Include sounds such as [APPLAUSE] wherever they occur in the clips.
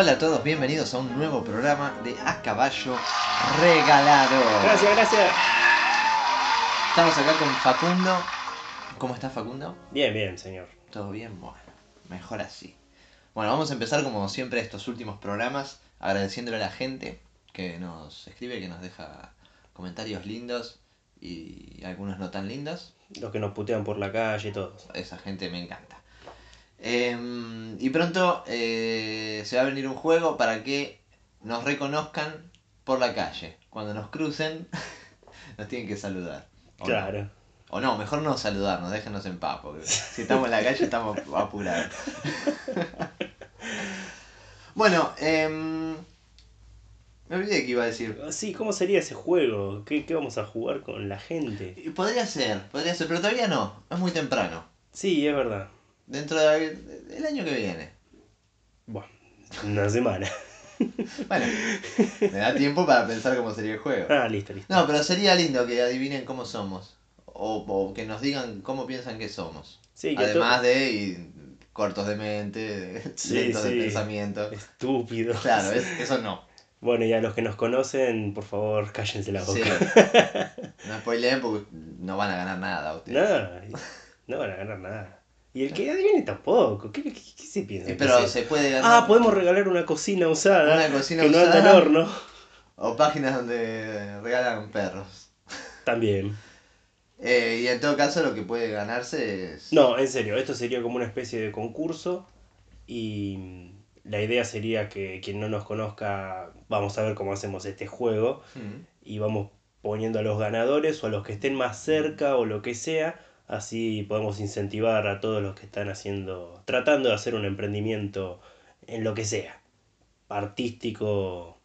Hola a todos, bienvenidos a un nuevo programa de A Caballo Regalado. Gracias, gracias. Estamos acá con Facundo. ¿Cómo estás Facundo? Bien, bien, señor. ¿Todo bien? Bueno, mejor así. Bueno, vamos a empezar como siempre estos últimos programas agradeciéndole a la gente que nos escribe, que nos deja comentarios lindos y algunos no tan lindos. Los que nos putean por la calle y todo. Esa gente me encanta. Em, y pronto eh, se va a venir un juego para que nos reconozcan por la calle. Cuando nos crucen, [LAUGHS] nos tienen que saludar. ¿O no? Claro. O no, mejor no saludarnos, déjenos en paz, porque si estamos en la calle estamos apurados. [LAUGHS] bueno, em, me olvidé que iba a decir. Sí, ¿cómo sería ese juego? ¿Qué, qué vamos a jugar con la gente? Podría ser, podría ser, pero todavía no, es muy temprano. Sí, es verdad. Dentro del del año que viene. Bueno, una semana. [LAUGHS] Bueno, me da tiempo para pensar cómo sería el juego. Ah, listo, listo. No, pero sería lindo que adivinen cómo somos. O, o que nos digan cómo piensan que somos. Sí, que Además de y, cortos de mente, [LAUGHS] de- Sí, lentos de pensamiento. to- Estúpido. Claro, [LAUGHS] es- eso no. Bueno, y a los que nos conocen, por favor, cállense la Sí. boca. No spoileen porque no van a ganar nada ustedes. Nada, no van a ganar nada. Y el que adivine tampoco. ¿Qué, qué, qué se piensa? Sí, pero se- se puede ganar. Ah, podemos regalar una cocina usada. Una cocina que no anda al horno. O páginas donde regalan perros. También. Eh, y en todo caso lo que puede ganarse es... No, en serio, esto sería como una especie de concurso y la idea sería que quien no nos conozca, vamos a ver cómo hacemos este juego Mm. y vamos poniendo a los ganadores o a los que estén más cerca o lo que sea, así podemos incentivar a todos los que están haciendo, tratando de hacer un emprendimiento en lo que sea, artístico,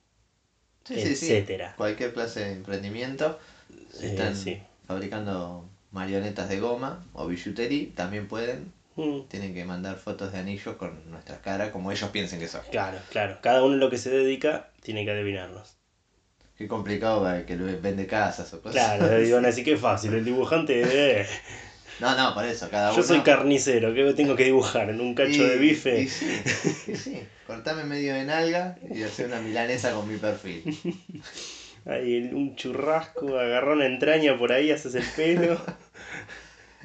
Sí, sí, sí. etcétera. Cualquier clase de emprendimiento. Si Eh, están fabricando marionetas de goma o billutería, también pueden. Mm, Tienen que mandar fotos de anillos con nuestra cara como ellos piensen que son. Claro, claro, cada uno en lo que se dedica tiene que adivinarnos. Qué complicado para el que vende casas o cosas. Claro, digo, así que fácil, el dibujante... eh. [LAUGHS] No, no, por eso, cada uno. Yo soy carnicero, ¿qué tengo que dibujar? ¿En un cacho Y- de bife? y sí, y sí. Cortame medio de nalga y hacer una milanesa con mi perfil. [LAUGHS] Ahí un churrasco, agarrar una entraña por ahí, haces el pelo.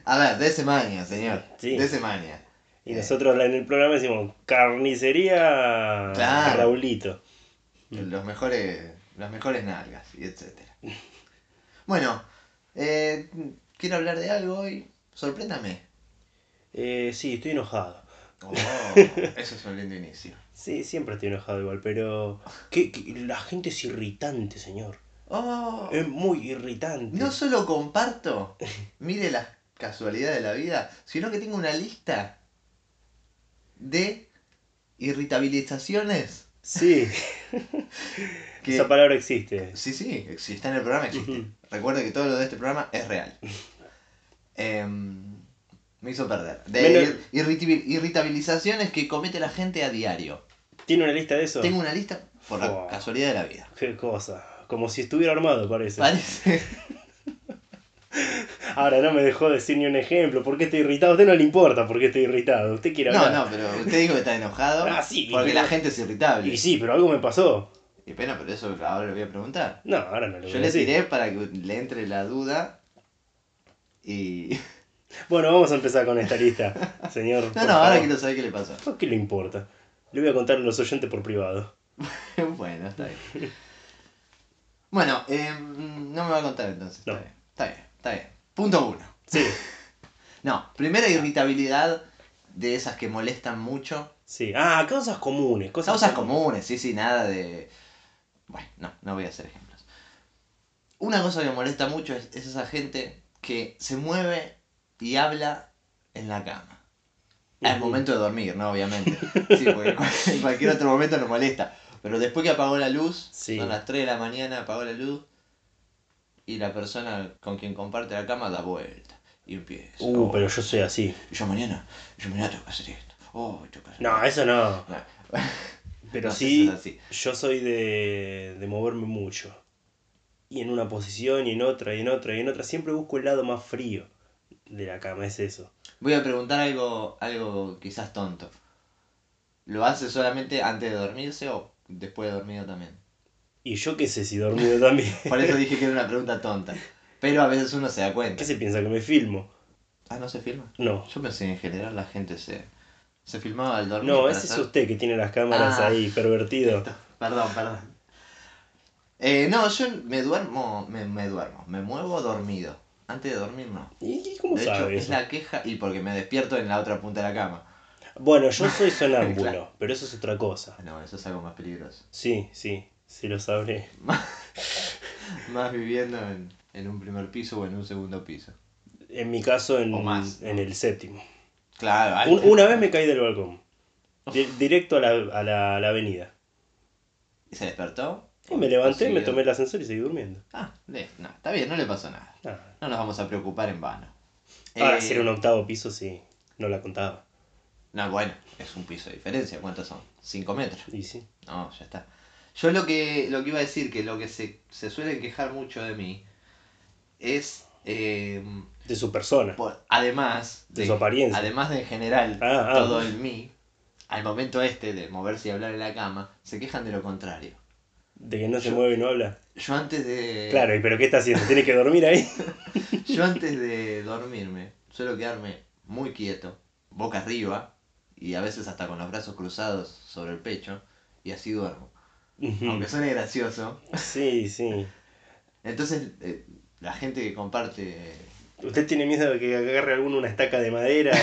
A ver, de maña, señor. Sí. De maña. Y nosotros en el programa decimos carnicería Claro. Raulito. Los mejores, las mejores nalgas y etcétera. Bueno, eh, quiero hablar de algo hoy. Sorpréndame. Eh, sí, estoy enojado. Oh, [LAUGHS] eso es un lindo inicio. Sí, siempre estoy enojado igual, pero... ¿qué- qué- La gente es irritante, señor. Oh, Es muy irritante. no solo comparto, [LAUGHS] mire la casualidad de la vida, sino que tengo una lista de irritabilizaciones. Sí, [LAUGHS] Que, esa palabra existe. Sí, sí, si está en el programa existe. Ujú. Recuerde que todo lo de este programa es real. Em, me hizo perder. De irritabil- irritabilizaciones que comete la gente a diario. ¿Tiene una lista de eso? Tengo una lista por la casualidad de la vida. Qué cosa. Como si estuviera armado, parece. Parece. [LAUGHS] Ahora no me dejó decir ni un ejemplo. ¿Por qué estoy irritado? A usted no le importa por qué estoy irritado. Usted quiere No, hablar. no, pero usted dijo que está enojado. Ah, sí, Porque pero- la gente es irritable. Y sí, pero algo me pasó. Y pena, pero eso ahora le voy a preguntar. No, ahora no le voy Yo a le decir. tiré para que le entre la duda. Y. [LAUGHS] Bueno, vamos a empezar con esta lista, señor. [LAUGHS] No, no, ahora favor. quiero saber qué le. ¿Por ¿Qué le importa? Le voy a contar a los oyentes por privado. [LAUGHS] bueno, está bien. Bueno, eh, no me va a contar entonces. Está No. bien, está bien, está bien. Punto uno. Sí, No, primera irritabilidad de esas que molestan mucho. sí. Ah, causas comunes. Cosas, Causas comunes, sí, sí, nada de... Bueno, no, no voy a hacer ejemplos. Una cosa que molesta mucho es, es esa gente que se mueve y habla en la cama. Al Ujú. momento de dormir, ¿no? Obviamente. Sí, porque en cualquier otro momento nos molesta. Pero después que apagó la luz, Sí. son las 3 de la mañana, apagó la luz, y la persona con quien comparte la cama da vuelta. Y empieza. Uh, "Oh, pero yo soy así. y yo mañana, yo mañana tengo que hacer esto. Oh, tengo que hacer No, eso no. No. Pero [LAUGHS] No sí, es yo soy de, de moverme mucho. Y en una posición y en otra y en otra y en otra. Siempre busco el lado más frío de la cama, es eso. Voy a preguntar algo, algo quizás tonto. ¿Lo hace solamente antes de dormirse o después de dormido también? Y yo qué sé si dormido también. [LAUGHS] Por eso dije que era una pregunta [LAUGHS] tonta. Pero a veces uno se da cuenta. ¿Qué se piensa? ¿Que me filmo? Ah, ¿no se filma? No. Yo pensé que en general la gente se, se filmaba al dormir. No, ese es usted que tiene las cámaras Ah. ahí, pervertido. [LAUGHS] Perdón, perdón. Eh, no, yo me duermo, me, me duermo, me muevo dormido. Antes de dormir no. ¿Y cómo de hecho, sabe es la queja y porque me despierto en la otra punta de la cama. Bueno, yo soy [LAUGHS] sonámbulo, Claro. pero eso es otra cosa. No, eso es algo más peligroso. Sí, sí, sí lo sabré. [LAUGHS] Más viviendo en, en un primer piso o en un segundo piso. En mi caso, en, O más, en ¿no? el séptimo. Claro, ay, Un- una vez me caí del balcón. Di- [LAUGHS] directo a la, a la- a la avenida. ¿Y se despertó? Y me levanté, ¿O me tomé el ascensor y seguí durmiendo. Ah, no, está bien, no le pasó nada. Nada. No nos vamos a preocupar en vano. Ahora, Eh, si era un octavo piso, sí. No la contaba. No, bueno, es un piso de diferencia. ¿Cuántos son? ¿Cinco metros? Y sí. No, ya está. Yo lo que, lo que iba a decir, que lo que se, se suelen quejar mucho de mí, es, eh, De su persona. por- además De su apariencia. además de en general, Ah, ah. todo el mí, al momento este de moverse y hablar en la cama, se quejan de lo contrario. De que no se mueve y no habla. Yo antes de... Claro, ¿y pero qué está haciendo? ¿Tiene que dormir ahí? [LAUGHS] Yo antes de dormirme, suelo quedarme muy quieto, boca arriba, y a veces hasta con los brazos cruzados sobre el pecho, y así duermo. Aunque suene gracioso. Sí, sí. Entonces, eh, la gente que comparte... ¿Usted tiene miedo de que agarre alguno una estaca de madera? [LAUGHS]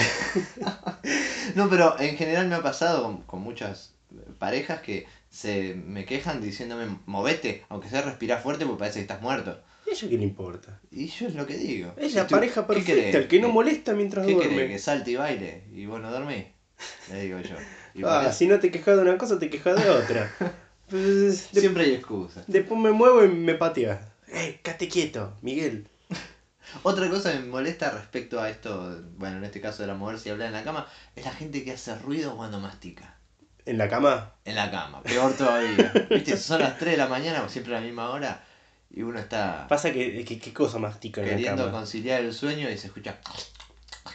No, pero en general me ha pasado con, con muchas parejas que se me quejan diciéndome, movete, aunque sea respirar fuerte porque parece que estás muerto. ¿Y ella qué le importa? Y yo es lo que digo. Es ¿Y la pareja perfecta, el que no ¿Qué- molesta mientras ¿Qué querés? duerme. ¿Que salte y baile? ¿Y vos no dormís? Le digo yo. Y Ah, si no te quejas de una cosa, te quejas de otra. [LAUGHS] Pues, de- Siempre hay excusas. después me muevo y me patea. ¡Eh, quédate quieto, Miguel! [LAUGHS] Otra cosa que me molesta respecto a esto, bueno, en este caso de la moverse y hablar en la cama, es la gente que hace ruido cuando mastica. ¿En la cama? En la cama, peor todavía. [LAUGHS] ¿Viste? Son las 3 de la mañana, siempre a la misma hora, y uno está Pasa que, que- ¿qué cosa mastica en la queriendo cama? conciliar el sueño y se escucha.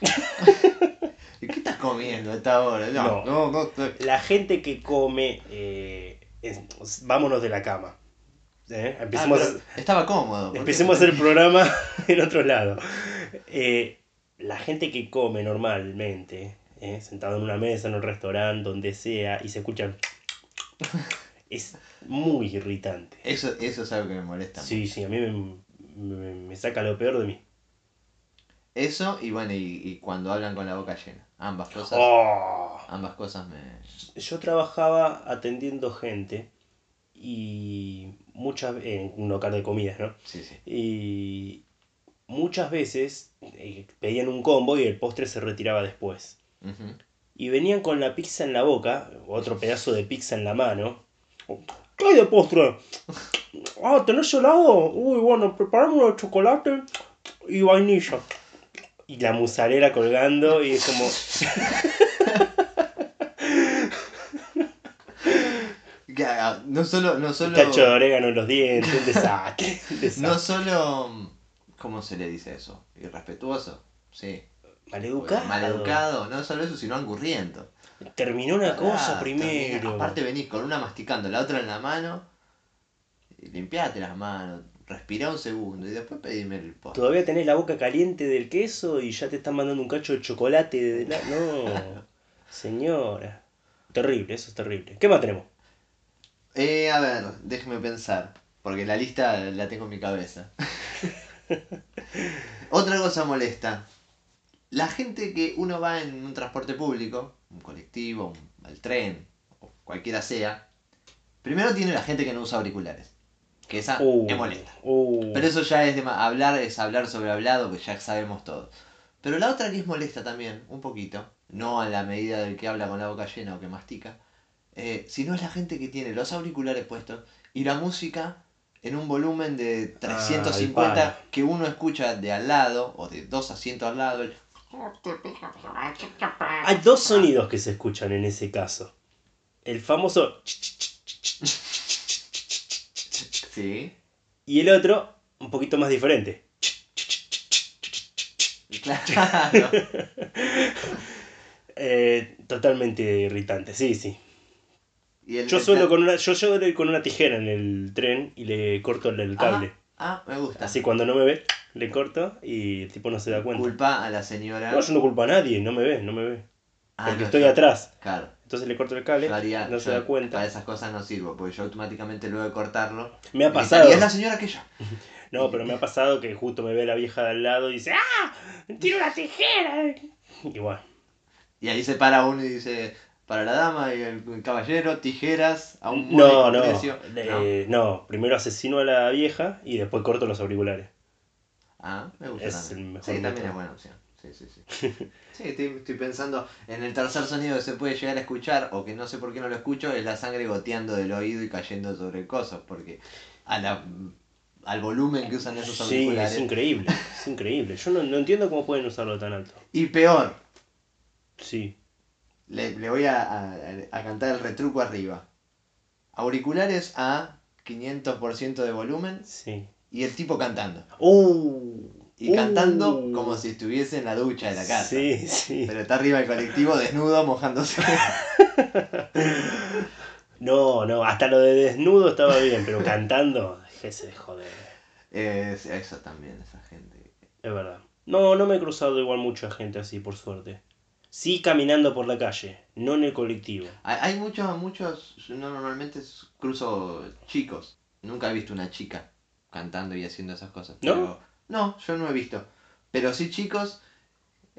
[LAUGHS] ¿Y qué estás comiendo a esta hora? No, no, no. estoy- La gente que come... eh, es- vámonos de la cama. ¿Eh? Ah, Empecemos, estaba cómodo. ¿por qué? empecemos a hacer programa [LAUGHS] en otro lado. Eh, la gente que come normalmente, ¿eh? sentado en una mesa, en un restaurante, donde sea, y se escuchan... [LAUGHS] Es muy irritante. Eso, eso es algo que me molesta. Sí, sí, a mí me, me- me saca lo peor de mí. Eso y bueno, y, y cuando hablan con la boca llena. Ambas cosas, Oh. ambas cosas me... Yo trabajaba atendiendo gente y muchas en un local de comidas, ¿no? Sí, sí. Y muchas veces eh, pedían un combo y el postre se retiraba después. Ujú. Y venían con la pizza en la boca, otro pedazo de pizza en la mano. ¿Qué hay de postre? Ah, ¿tenés helado? Uy, bueno, preparame uno de chocolate y vainilla. Y la musarela colgando y es como... [LAUGHS] No solo, no solo, Tacho de orégano en los dientes, un desastre. un [LAUGHS] desastre. no solo, ¿cómo se le dice eso? Irrespetuoso, sí. Maleducado. Maleducado, no solo eso, sino angurriento. Terminó una cosa primero. Aparte venís con una masticando, la otra en la mano, limpiate las manos, respirá un segundo y después pedime el postre. Todavía tenés la boca caliente del queso y ya te están mandando un cacho de chocolate de la... No, [LAUGHS] señora. Terrible, eso es terrible. ¿Qué más tenemos? Eh, a ver, déjeme pensar, porque la lista la tengo en mi cabeza. [LAUGHS] Otra cosa molesta. La gente que uno va en un transporte público, un colectivo, un- el tren, o cualquiera sea, primero tiene la gente que no usa auriculares. Que esa Uh, me molesta. uh. Pero eso ya es de hablar, es hablar sobre hablado, que ya sabemos todo. Pero la otra que es molesta también, un poquito, no a la medida del que habla con la boca llena o que mastica, eh, sino es la gente que tiene los auriculares puestos y la música en un volumen de Ah, al 350 palo. que uno escucha de al lado o de dos asientos al lado. el- Hay dos sonidos que se escuchan en ese caso. El famoso Sí, y el otro un poquito más diferente. claro. Eh, totalmente irritante, sí, sí. Y Yo el- suelo con una, yo suelo ir con una tijera en el tren y le corto el, el cable. Ah, me gusta. Así cuando no me ve, le corto y el tipo no se da cuenta. Culpa a la señora. No, yo no culpo a nadie, no me ve, no me ve. Ah, porque no, estoy yo- atrás. Claro. Entonces le corto el cable, Yo haría- no se yo da cuenta. Para esas cosas no sirvo, porque yo automáticamente luego de cortarlo. Me ha pasado. es la señora aquella. [LAUGHS] No, pero me ha pasado que justo me ve la vieja de al lado y dice ¡Ah! ¡Tiro la tijera! Y bueno, Y ahí se para uno y dice, para la dama y el caballero, tijeras a un no, no, precio. eh, no, primero asesino a la vieja y después corto los auriculares. Ah, me gusta Es también. el mejor sí, también es buena opción. Sí, sí, sí. [LAUGHS] sí, estoy, estoy pensando en el tercer sonido que se puede llegar a escuchar, o que no sé por qué no lo escucho, es la sangre goteando del oído y cayendo sobre el coso, porque a la, al volumen que usan esos Sí, auriculares. es increíble, es increíble. Yo no, no entiendo cómo pueden usarlo tan alto. Y peor, Sí, le, le voy a, a- a cantar el retruco arriba. Auriculares a 500% de volumen sí. Y el tipo cantando. ¡Uh! Y uh. cantando como si estuviese en la ducha de la casa. Sí, sí. Pero está arriba del colectivo desnudo mojándose. [LAUGHS] No, no, hasta lo de desnudo estaba bien, pero cantando, déjese de joder. Es- eso también, esa gente. Es verdad. No, no me he cruzado igual mucha gente así, por suerte. Sí caminando por la calle, no en el colectivo. Hay, muchos, muchos, normalmente cruzo chicos. Nunca he visto una chica cantando y haciendo esas cosas. ¿No? pero- no, yo no he visto. Pero sí chicos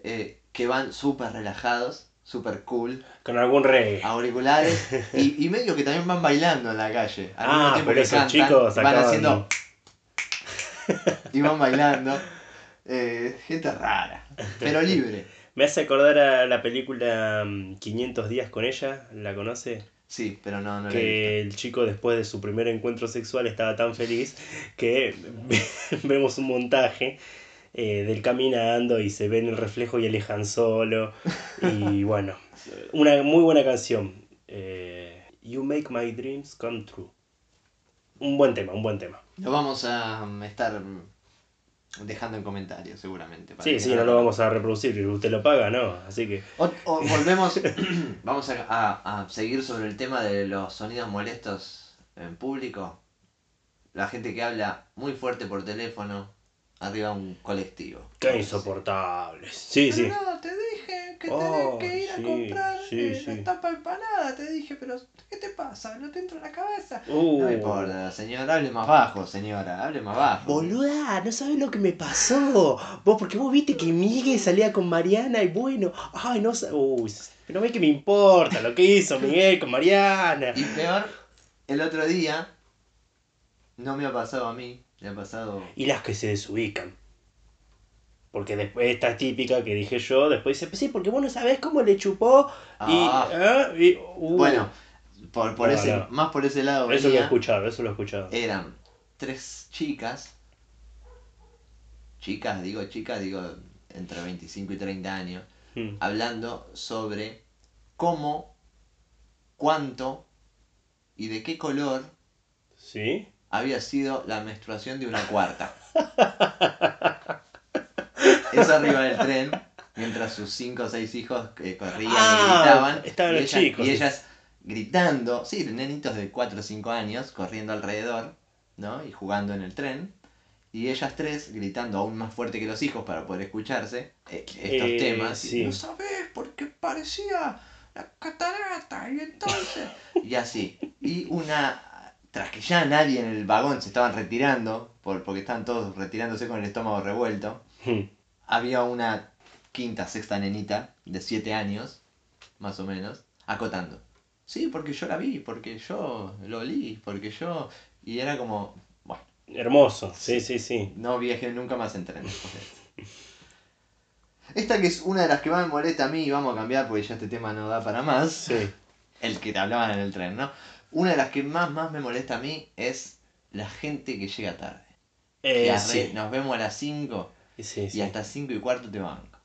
eh, que van súper relajados, súper cool, Con algún reggae. auriculares [LAUGHS] y, y medio que también van bailando en la calle. Al Ah, mismo pero esos cantan, chicos van acaban- haciendo y van bailando. [LAUGHS] Eh, gente rara, pero libre. Me hace acordar a la película mm, 500 días con ella, ¿la conoce? Sí, pero no, no que el chico después de su primer encuentro sexual estaba tan feliz que [LAUGHS] vemos un montaje eh, del caminando y se ve en el reflejo y alejan solo. [LAUGHS] Y bueno, una muy buena canción. eh, you Make My Dreams Come True. Un buen tema, un buen tema. Lo vamos a estar dejando en comentarios seguramente. para Sí, sí, no lo vamos a reproducir, usted lo paga, ¿no? Así que... O, o [LAUGHS] volvemos, [CLEARS THROAT] vamos a, a- a seguir sobre el tema de los sonidos molestos en público. La gente que habla muy fuerte por teléfono arriba de un colectivo. Qué insoportables. Sí, sí. Pero no, te dije que Oh, tenés que ir a sí, comprar sí, eh, sí. la tapa empanada. Te dije, pero ¿qué te pasa? ¿No te entra en la cabeza? Uh. No me importa, señora, hable más bajo, señora, hable más bajo. Boluda, no sabes lo que me pasó. Vos, porque vos viste que Miguel salía con Mariana y bueno, ay, no sé. Uy, pero ve que me importa lo que hizo Miguel con Mariana. Y peor, el otro día, no me ha pasado a mí, le ha pasado... Y las que se desubican. Porque después esta típica que dije yo, después dice, sí, porque vos no sabés cómo le chupó. Y, Ah. ah, y, uh. Bueno, por, por ese, más por ese lado eso lo he escuchado, eso lo he escuchado. eran tres chicas, chicas, digo chicas, digo entre 25 y 30 años, Mm. hablando sobre cómo, cuánto y de qué color ¿Sí? Había sido la menstruación de una cuarta. [LAUGHS] Eso arriba del tren, mientras sus cinco o seis hijos eh, corrían Ah, y gritaban. estaban y los chicos. Y ellas gritando, sí, nenitos de 4 o 5 años, corriendo alrededor, ¿no? Y jugando en el tren. Y ellas tres gritando aún más fuerte que los hijos para poder escucharse eh, estos Eh, temas. Y, sí. no sabés, porque parecía la catarata, y entonces. y así. Y una. Tras que ya nadie en el vagón se estaban retirando, por, porque estaban todos retirándose con el estómago revuelto, Mm. había una quinta, sexta nenita de 7 años, más o menos, acotando. Sí, porque yo la vi, porque yo lo olí, porque yo... Y era como, bueno, Hermoso, sí, sí, sí. no viajé nunca más en tren. Esta que es una de las que más me molesta a mí, y vamos a cambiar porque ya este tema no da para más, Sí. el que te hablaban en el tren, ¿no? Una de las que más, más me molesta a mí es la gente que llega tarde. Eh, sí. Nos vemos a las 5 Sí, y hasta 5 y cuarto te banco.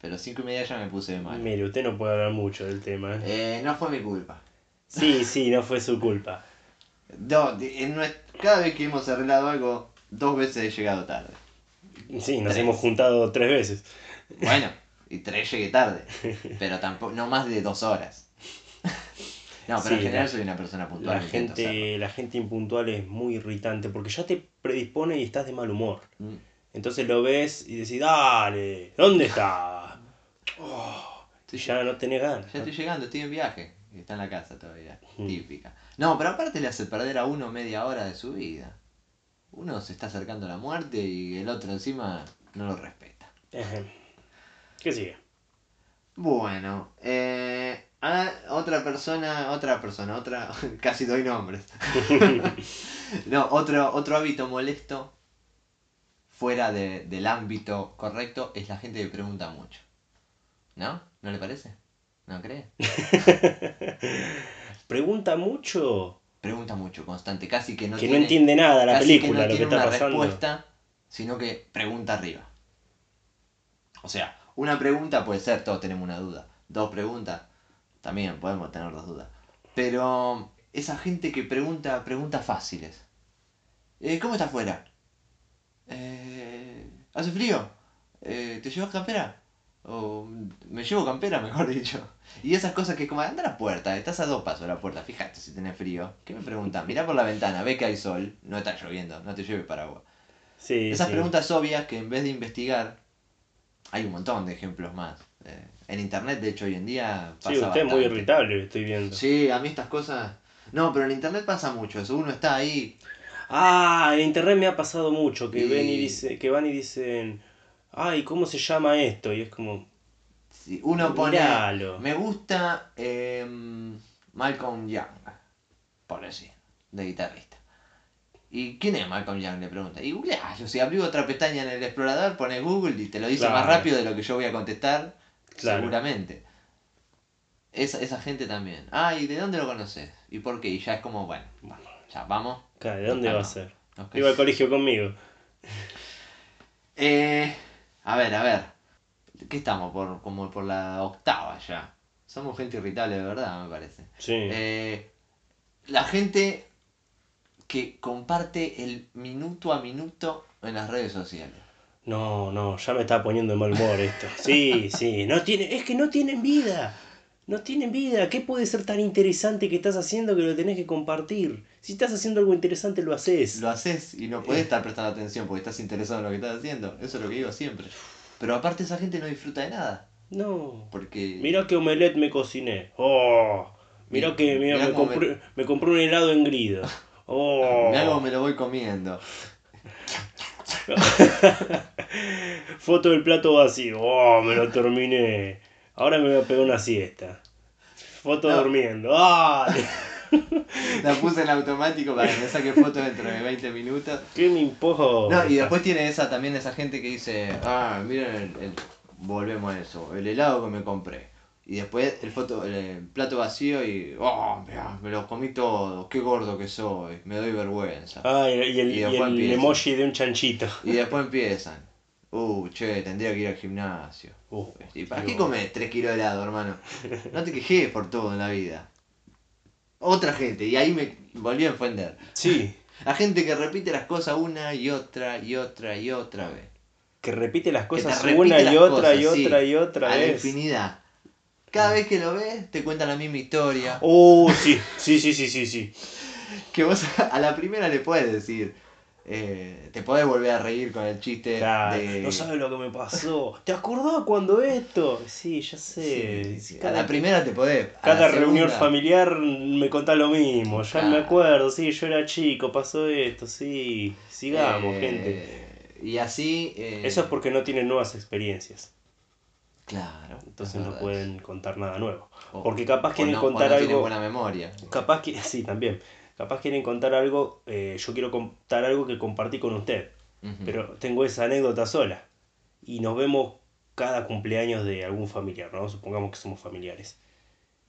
Pero 5 y media ya me puse de mal. Mire, usted no puede hablar mucho del tema. ¿eh? Eh, no fue mi culpa. Sí, sí, no fue su culpa. [LAUGHS] No, en cada vez que hemos arreglado algo, dos veces he llegado tarde. Sí, nos Tres. hemos juntado tres veces. Bueno, [LAUGHS] y tres llegué tarde. [LAUGHS] Pero tampoco, no más de dos horas. No, pero Sí, en general la- soy una persona puntual. La gente, la gente impuntual es muy irritante porque ya te predispone y estás de mal humor. Mm. Entonces lo ves y decís, dale, ¿dónde está? [LAUGHS] Oh, ya no tenés ganas. Ya ¿no? estoy llegando, estoy en viaje. Y está en la casa todavía. Mm. Típica. No, pero aparte le hace perder a uno media hora de su vida. Uno se está acercando a la muerte y el otro encima no lo respeta. ¿Qué sigue? Bueno, eh, a- otra persona, otra persona, otra, [LAUGHS] casi doy nombres. [LAUGHS] no, otro, otro hábito molesto fuera de- del ámbito correcto es la gente que pregunta mucho. ¿No? ¿No le parece? ¿No cree? [LAUGHS] Pregunta mucho Pregunta mucho, constante, casi que no que tiene, no entiende nada la casi película, que no lo que está una pasando. respuesta, sino que pregunta arriba. O sea, una pregunta puede ser, todos tenemos una duda. Dos preguntas, también podemos tener dos dudas. Pero esa gente que pregunta preguntas fáciles. Eh, ¿Cómo está afuera? Eh, ¿Hace frío? Eh, ¿Te llevas campera? O me llevo campera, [LAUGHS] mejor dicho. Y esas cosas que como, anda a la puerta, estás a dos pasos de la puerta, fíjate si tenés frío. ¿Qué me preguntan? Mirá por la ventana, ve que hay sol, no está lloviendo, no te lleve paraguas. Sí, Esas sí. preguntas obvias que en vez de investigar, hay un montón de ejemplos más. Eh, en internet, de hecho, hoy en día pasa Sí, usted es muy irritable, estoy viendo. Sí, a mí estas cosas... No, pero en internet pasa mucho eso. Uno está ahí... Ah, en internet me ha pasado mucho que Y- ven y dice, que van y dicen, ay, ¿cómo se llama esto? Y es como, sí, uno pone... Miralo. Me gusta em, Malcolm Young, por decir, de guitarrista. ¿Y quién es Malcolm Young? Le pregunta. Y googlealo. Si abrí otra pestaña en el explorador, pone Google y te lo dice Claro. más rápido de lo que yo voy a contestar. Claro. Seguramente. Esa, esa gente también. Ah, ¿y de dónde lo conoces? ¿Y por qué? Y ya es como, bueno, bueno, ya vamos. "Claro, ¿de dónde va a ser? Iba al colegio conmigo. Eh, a ver, a ver. ¿Qué estamos? Por, como por la octava ya. Somos gente irritable de verdad, me parece. Sí. Eh, la gente que comparte el minuto a minuto en las redes sociales. No, no, ya me está poniendo de mal humor esto. Sí, sí, no tiene, es que no tienen vida. No tienen vida. ¿Qué puede ser tan interesante que estás haciendo que lo tenés que compartir? Si estás haciendo algo interesante, lo haces. Lo haces y no podés estar prestando atención porque estás interesado en lo que estás haciendo. Eso es lo que digo siempre. Pero aparte esa gente no disfruta de nada. No. Porque... Mira qué omelette me cociné. Oh. Mira que Mirá me, compré, me compré un helado en grido. [LAUGHS] Oh. Mirá cómo me lo voy comiendo. [LAUGHS] Foto del plato vacío. Oh, me lo terminé. Ahora me voy a pegar una siesta. Foto No. durmiendo. ¡Ah! [LAUGHS] La puse en automático para que me saque foto dentro de 20 minutos. ¿Qué me importa? No, y después tiene esa también esa gente que dice, ah, miren, el, el- volvemos a eso, el helado que me compré. Y después el, foto, el, plato vacío y, oh, mirá, me lo comí todo, qué gordo que soy, me doy vergüenza. Ah, y y el, Y y el emoji de un chanchito. Y después empiezan, uh, che, tendría que ir al gimnasio. Uh, ¿Y para qué comes 3 kilos de helado, hermano? No te quejes por todo en la vida. Otra gente, y ahí me volví a ofender. Sí, [LAUGHS] La gente que repite las cosas una y otra y otra y otra vez. que repite las cosas una y las otra y otra sí, y otra a la vez. infinidad. Cada vez que lo ves, te cuenta la misma historia. Oh, [LAUGHS] sí, sí, sí, sí, sí, sí. Que vos a la primera le puedes decir. eh, te podés volver a reír con el chiste Claro, de. no sabes lo que me pasó. ¿Te acordás cuando esto? Sí, ya sé. Sí, sí, A Cada, la primera te podés. a cada reunión segunda- familiar me contás lo mismo. Ya Claro. me acuerdo, sí, yo era chico, pasó esto, sí. Sigamos, eh, gente. Y así. eh, Eso es porque no tienen nuevas experiencias. Claro. Entonces es no pueden contar nada nuevo. O- Porque capaz quieren no- o contar no tienen algo. buena memoria. Capaz que, [LAUGHS] sí, también. Capaz quieren contar algo, eh, yo quiero contar algo que compartí con usted, pero tengo esa anécdota sola. Y nos vemos cada cumpleaños de algún familiar, ¿no? Supongamos que somos familiares.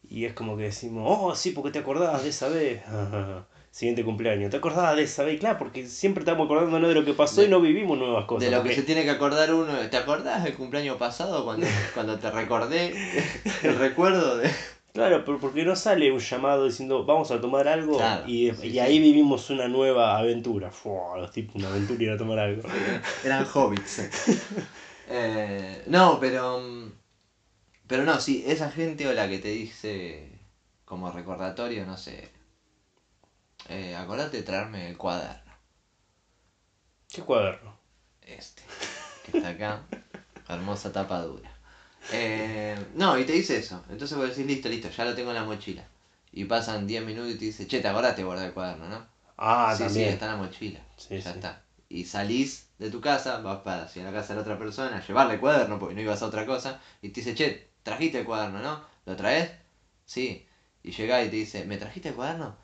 Y es como que decimos, oh, sí, porque te acordabas de esa vez. [LAUGHS] Siguiente cumpleaños, ¿te acordabas de esa vez? Claro, porque siempre estamos acordándonos de lo que pasó De- y no vivimos nuevas cosas. de lo que se tiene que acordar uno. ¿Te acordás del cumpleaños pasado cuando, [LAUGHS] cuando te recordé el recuerdo de. Claro, pero porque no sale un llamado diciendo vamos a tomar algo Claro, y, sí, y sí. ahí vivimos una nueva aventura. Fua, los tipos, una aventura ir a tomar algo. [LAUGHS] Eran hobbits. [LAUGHS] Eh, no, pero. mm, Pero no, sí, esa gente o la que te dice como recordatorio, no sé. Eh, acordate de traerme el cuaderno. ¿Qué cuaderno? Este, que está acá. [LAUGHS] Hermosa tapa dura. Eh, no, y te dice eso. Entonces vos decís, listo, listo, ya lo tengo en la mochila. Y pasan 10 minutos y te dice, che, te acordaste de guardar el cuaderno, ¿no? Ah, sí, también. sí, está en la mochila. Sí, ya sí. está. Y salís de tu casa, vas para hacia la casa de la otra persona, a llevarle el cuaderno, porque no ibas a otra cosa, y te dice, che, trajiste el cuaderno, ¿no? ¿Lo traes? Sí. Y llegás y te dice, ¿me trajiste el cuaderno?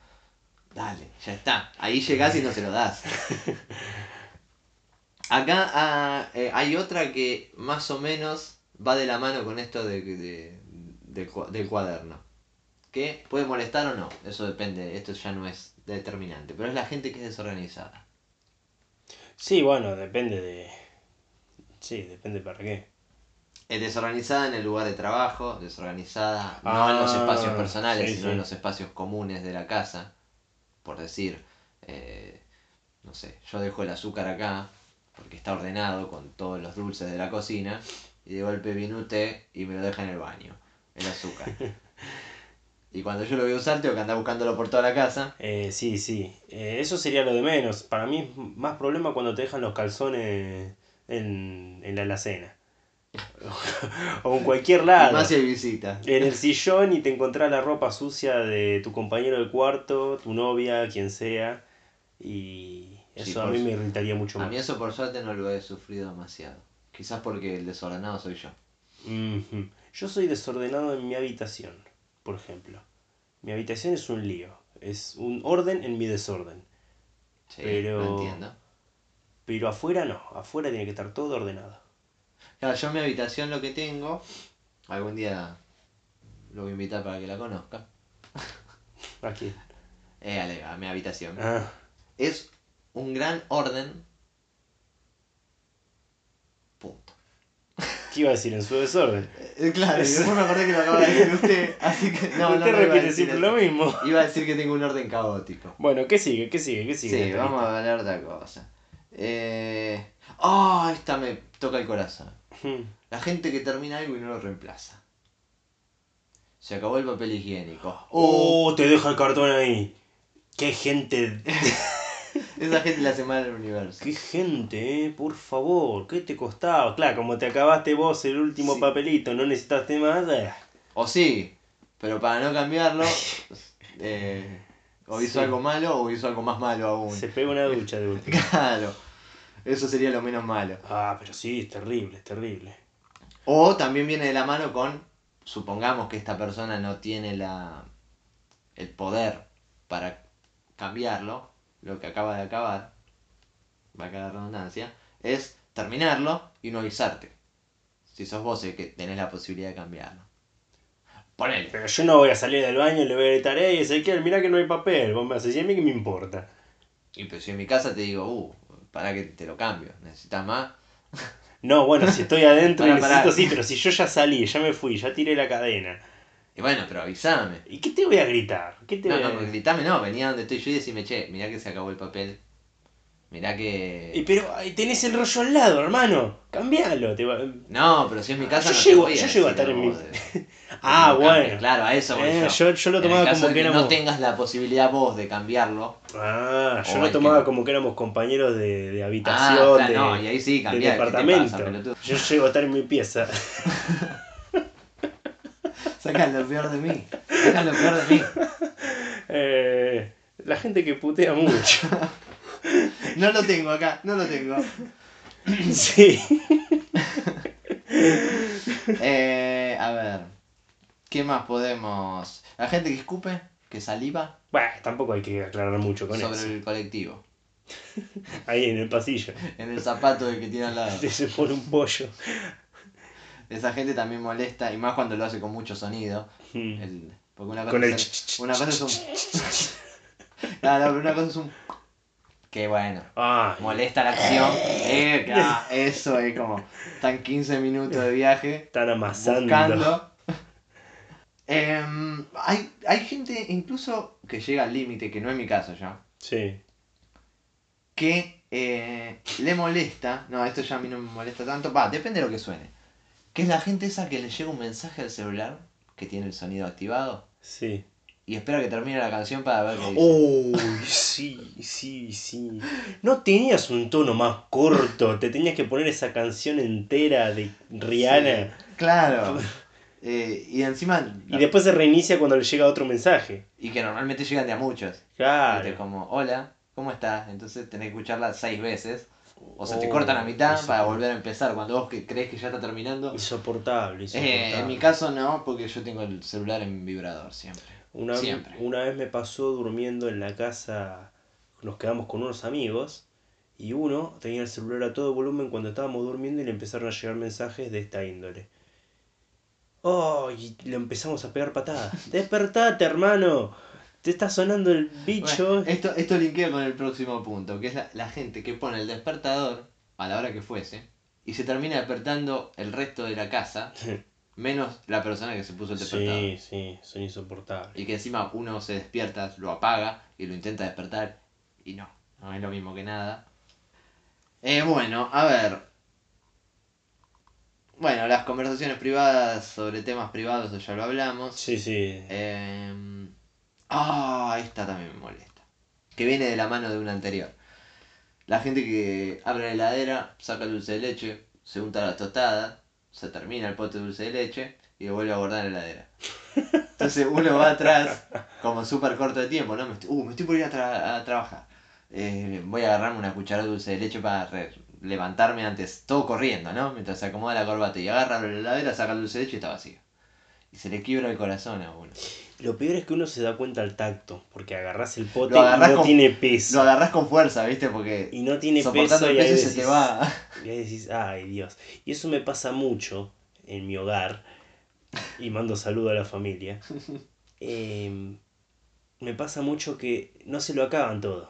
Dale, ya está. Ahí llegás y no se lo das. [LAUGHS] Acá ah, eh, hay otra que más o menos va de la mano con esto de, de- del cua- del cuaderno. Que puede molestar o no, eso depende, esto ya no es determinante, pero es la gente que es desorganizada. Sí, bueno, depende de. Sí, depende para qué. Es desorganizada en el lugar de trabajo, desorganizada no en los Ah, espacios personales, sí, sino sí. en los espacios comunes de la casa. Por decir, eh, no sé, yo dejo el azúcar acá porque está ordenado con todos los dulces de la cocina y de golpe viene usted y me lo deja en el baño, el azúcar. [LAUGHS] y cuando yo lo voy a usar tengo que andar buscándolo por toda la casa. Eh, sí, sí. Eh, eso sería lo de menos. Para mí es más problema cuando te dejan los calzones en, en la alacena. [LAUGHS] o en cualquier Y lado. más si hay visita. En el sillón y te encontrás la ropa sucia de tu compañero de cuarto, tu novia, quien sea. Y eso Sí, a mí su- me irritaría mucho A más. mí eso por suerte no lo he sufrido demasiado. Quizás porque el desordenado soy yo. Yo soy desordenado en mi habitación, por ejemplo. Mi habitación es un lío. Es un orden en mi desorden. Sí, Pero- entiendo. Pero afuera no. Afuera tiene que estar todo ordenado. Claro, yo en mi habitación lo que tengo, algún día lo voy a invitar para que la conozca, [LAUGHS] Aquí. eh, Ale, a mi habitación, Ah, es un gran orden. Punto. ¿Qué iba a decir en su desorden? Eh, claro, y después me acordé que lo acaba de decir usted, así que no, [LAUGHS] Usted no a repite siempre lo mismo. Iba a decir que tengo un orden caótico. Bueno, ¿qué sigue? ¿Qué sigue? ¿Qué sigue? Sí, vamos a hablar de otra cosa. Eh... Oh, esta me toca el corazón. Hmm. La gente que termina algo y no lo reemplaza. Se acabó el papel higiénico. Oh, te deja el cartón ahí. Qué gente. [LAUGHS] Esa gente la semana del universo. Qué gente, eh. Por favor. ¿Qué te costaba? Claro, como te acabaste vos el último Sí. papelito, no necesitaste más. eh. O sí, pero para no cambiarlo, [LAUGHS] eh, o hizo Sí. algo malo o hizo algo más malo aún. Se pega una ducha de último. [LAUGHS] Claro, eso sería lo menos malo. Ah, pero sí, es terrible, es terrible. O también viene de la mano con, supongamos que esta persona no tiene la el poder para cambiarlo, lo que acaba de acabar, va a quedar redundancia, es terminarlo y no avisarte. Si sos vos el que tenés la posibilidad de cambiarlo. Ponele. Pero yo no voy a salir del baño y le voy a gritar, ey Ezequiel, mirá que no hay papel. Vos me haces, ¿y a mí qué me importa? Y pues si en mi casa te digo, uh, para que te lo cambio, necesitas más. [LAUGHS] No, bueno, si estoy adentro pará. necesito, sí, pero si yo ya salí, ya me fui, ya tiré la cadena. Y bueno, pero avísame. ¿Y qué te voy a gritar? ¿Qué te No, voy a no, gritame, no, venía donde estoy yo y decime, che, mirá que se acabó el papel. Mirá que. Y pero tenés el rollo al lado, hermano. Cambialo. Te va- No, pero si es mi casa. Yo no te llego- voy a yo decir llego a estar en mi- [LAUGHS] Ah, cambies. bueno. Claro, a eso voy Eh, yo. yo, yo lo En el tomaba caso como de que que éramos. no tengas la posibilidad vos de cambiarlo. Ah, yo lo tomaba que- como que éramos compañeros de, de Ah, habitación, claro, de, no, y ahí sí de cambiar. ¿Qué te departamento. pasa, yo llego a estar en mi pieza. [LAUGHS] Saca lo peor de mí. Saca lo peor de mí. [LAUGHS] Eh, la gente que putea mucho. No lo tengo acá, no lo tengo. [LAUGHS] sí. [LAUGHS] Eh, a ver. ¿Qué más podemos.? La gente que escupe, que saliva Bueno, tampoco hay que aclarar mucho con sobre eso. el colectivo. [LAUGHS] Ahí en el pasillo. En el zapato del que tiene al lado. Se pone un pollo. Esa gente también molesta, y más cuando lo hace con mucho sonido. Mm. El- porque una cosa, Con es, una cosa es un. Claro, pero una cosa es un. Que bueno, molesta la acción. Eh, ah, [LAUGHS] eso es como. Están 15 minutos de viaje están amasando. buscando. [LAUGHS] Em, hay, hay gente incluso que llega al límite, que no es mi caso ya, Sí. que eh, le molesta, no, esto ya a mí no me molesta tanto, va, depende de lo que suene, Que es la gente esa que le llega un mensaje al celular que tiene el sonido activado Sí. Y espera que termine la canción para ver qué dice. Uy, sí, sí, sí. No tenías un tono más corto, te tenías que poner esa canción entera de Rihanna. Sí, claro. Eh, y encima. Y después se reinicia cuando le llega otro mensaje. Y que normalmente llegan de a muchos. Claro. como, hola, ¿cómo estás? Entonces tenés que escucharla seis veces. O se te Oh, cortan a mitad para volver a empezar. Cuando vos que crees que ya está terminando. Insoportable, insoportable. Eh, en mi caso no, porque yo tengo el celular en vibrador siempre. Una, Siempre. una vez me pasó durmiendo en la casa, nos quedamos con unos amigos y uno tenía el celular a todo volumen cuando estábamos durmiendo y le empezaron a llegar mensajes de esta índole. Oh, y le empezamos a pegar patadas. [LAUGHS] Despertate, hermano. Te está sonando el bicho. Bueno, esto, esto linkea con el próximo punto, que es la, la gente que pone el despertador a la hora que fuese y se termina despertando el resto de la casa, menos la persona que se puso el despertador. sí, sí, son insoportables. Y que encima uno se despierta, lo apaga y lo intenta despertar y no, no es lo mismo que nada. Eh, bueno, a ver. Bueno, las conversaciones privadas sobre temas privados, eso ya lo hablamos. Sí, sí. Eh, Ah, esta también me molesta. Que viene de la mano de una anterior. La gente que abre la heladera, saca el dulce de leche, se unta la tostada, se termina el pote de dulce de leche y lo vuelve a guardar en la heladera. Entonces uno va atrás, como súper corto de tiempo, ¿no? Me estoy, uh, me estoy por ir a, a trabajar. Eh, voy a agarrarme una cucharada de dulce de leche para levantarme antes, todo corriendo, ¿no? Mientras se acomoda la corbata y agarra la heladera, saca el dulce de leche y está vacío. Y se le quiebra el corazón a uno. Lo peor es que uno se da cuenta al tacto, porque agarrás el pote agarrás y no con- tiene peso. Lo agarrás con fuerza, ¿viste? Porque y no tiene peso el y peso se te va. Y ahí decís, ay Dios. Y eso me pasa mucho en mi hogar. Y mando saludo a la familia. [LAUGHS] Em, me pasa mucho que no se lo acaban todo.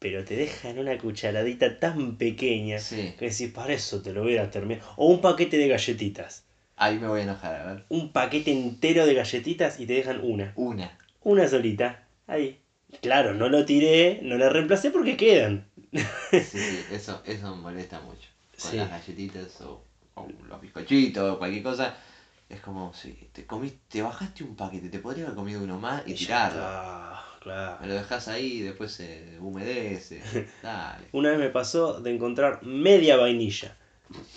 Pero te dejan una cucharadita tan pequeña Sí, que decís, para eso te lo hubiera terminado. O un paquete de galletitas. Ahí me voy a enojar, a ver. Un paquete entero de galletitas y te dejan una. Una. Una solita. Ahí. Claro, no lo tiré, no la reemplacé porque quedan. Sí, sí, eso, eso me molesta mucho. Con Sí. las galletitas o, o los bizcochitos o cualquier cosa. Es como, sí, te comiste, te bajaste un paquete, te podría haber comido uno más y tirarlo. está, claro. Me lo dejas ahí y después se humedece. [LAUGHS] Dale. Una vez me pasó de encontrar media vainilla.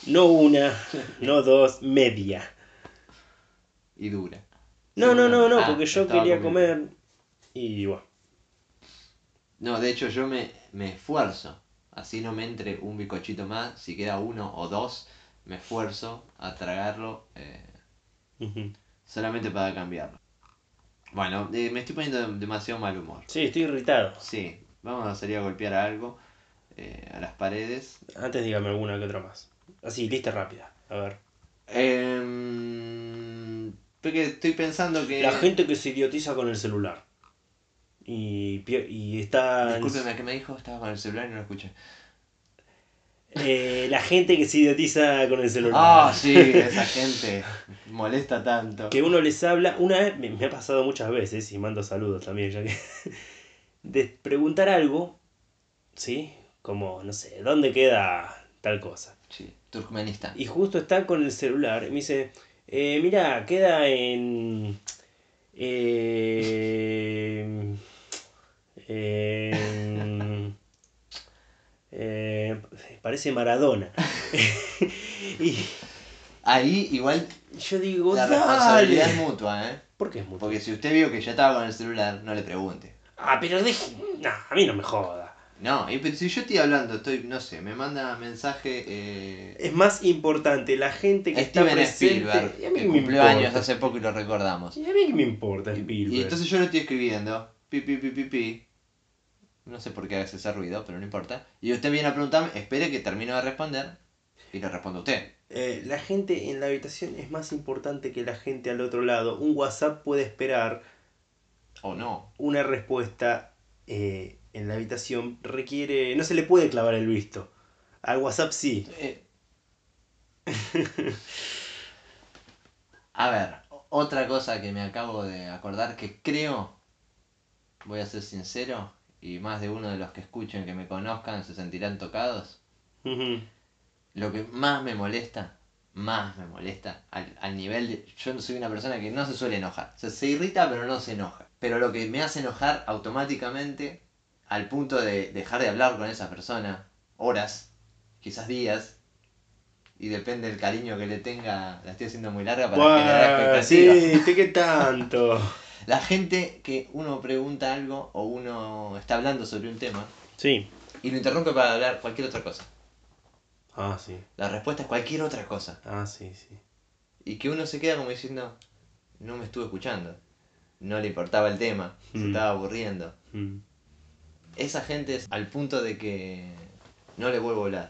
No una, no dos, media. Y dura. No, no, no, no, Ah, porque yo quería comiendo. comer y bueno. No, de hecho yo me, me esfuerzo. Así no me entre un bizcochito más. Si queda uno o dos, me esfuerzo a tragarlo eh, solamente para cambiarlo. Bueno, eh, me estoy poniendo de- demasiado mal humor. Sí, estoy irritado. Sí, vamos a salir a golpear a algo, eh, a las paredes. Antes dígame alguna que otra más. Así, lista rápida. A ver. Em, porque estoy pensando que... La gente que se idiotiza con el celular. Y, y está... Discúlpeme, ¿qué me dijo? Estaba con el celular y no lo escuché. Eh, la gente que se idiotiza con el celular. Ah, sí, esa gente molesta tanto. que uno les habla, una vez, me, me ha pasado muchas veces, y mando saludos también, ya que, [LAUGHS] de preguntar algo, ¿sí? Como, no sé, ¿dónde queda tal cosa? Sí, Turkmenistán. Y justo está con el celular, y me dice, eh, mira, queda en... eh, en- eh, parece Maradona. [LAUGHS] y Ahí igual yo digo, la responsabilidad es mutua, ¿eh? ¿Por qué es mucho? Porque si usted vio que ya estaba con el celular, no le pregunte. Ah, pero deje... Nah, a mí no me joda. No, y pero si yo estoy hablando, estoy, no sé, me manda mensaje eh, Es más importante la gente que está Steven presente. Spielberg, y a mí que me cumplió años hace poco y lo recordamos. Y a mí qué me importa Y, Spielberg. y entonces yo lo estoy escribiendo, pi, pi, pi, pi, pi. No sé por qué hace ese ruido, pero no importa. Y usted viene a preguntarme, espere que termino de responder y le responde usted. Eh, la gente en la habitación es más importante que la gente al otro lado. Un WhatsApp puede esperar. O no. Una respuesta eh, en la habitación requiere... No se le puede clavar el visto. Al WhatsApp sí. Eh. [LAUGHS] A ver, otra cosa que me acabo de acordar que creo, voy a ser sincero, y más de uno de los que escuchen que me conozcan se sentirán tocados. Lo que más me molesta más me molesta, al, al nivel de... Yo soy una persona que no se suele enojar. O sea, se irrita pero no se enoja. Pero lo que me hace enojar automáticamente, al punto de dejar de hablar con esa persona, horas, quizás días, y depende del cariño que le tenga, la estoy haciendo muy larga para generar Buah, expectativas. sí, ¿qué tanto? [LAUGHS] La gente que uno pregunta algo o uno está hablando sobre un tema Sí. y lo interrumpe para hablar cualquier otra cosa. Ah, sí. La respuesta es cualquier otra cosa. Ah, sí, sí. Y que uno se queda como diciendo, no me estuvo escuchando. No le importaba el tema, se Mm. estaba aburriendo. Mm. Esa gente es al punto de que no le vuelvo a hablar.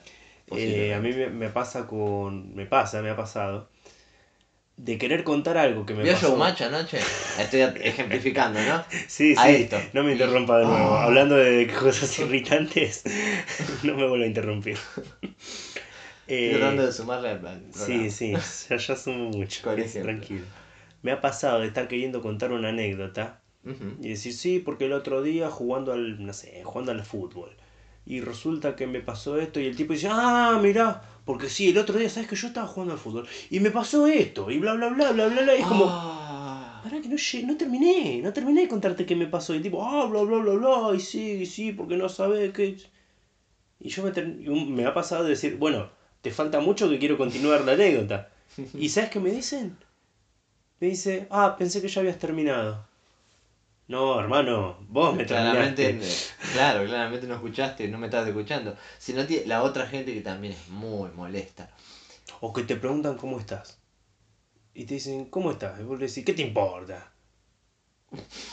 Eh, a mí me, me pasa con. Me pasa, me ha pasado. De querer contar algo que me ¿Vio pasó. Showmatch anoche? Estoy ejemplificando, ¿no? Sí, a sí. esto. No me interrumpa de nuevo. Ah. Hablando de cosas irritantes, [LAUGHS] no me vuelvo a interrumpir. Estoy Eh, tratando de sumarle al al Sí, sí, ya, ya sumo mucho. Es- tranquilo. Me ha pasado de estar queriendo contar una anécdota Ujú. y decir, sí, porque el otro día jugando al, no sé, jugando al fútbol. Y resulta que me pasó esto y el tipo dice, ah, mirá, porque sí, el otro día, ¿sabes que yo estaba jugando al fútbol? Y me pasó esto, y bla, bla, bla, bla, bla, bla. Y es como, Ah. pará que no, no terminé, no terminé de contarte qué me pasó. Y el tipo, ah, bla, bla, bla, bla, y sí, y sí, porque no sabes qué... Y yo me, me ha pasado de decir, bueno, te falta mucho que quiero continuar la anécdota. [LAUGHS] ¿Y sabes qué me dicen? Me dice, ah, pensé que ya habías terminado. No, hermano, vos me Claramente, claro, claramente no escuchaste, no me estás escuchando. Sino la otra gente que también es muy molesta. O que te preguntan cómo estás. Y te dicen, ¿cómo estás? Y vos le decís, ¿qué te importa?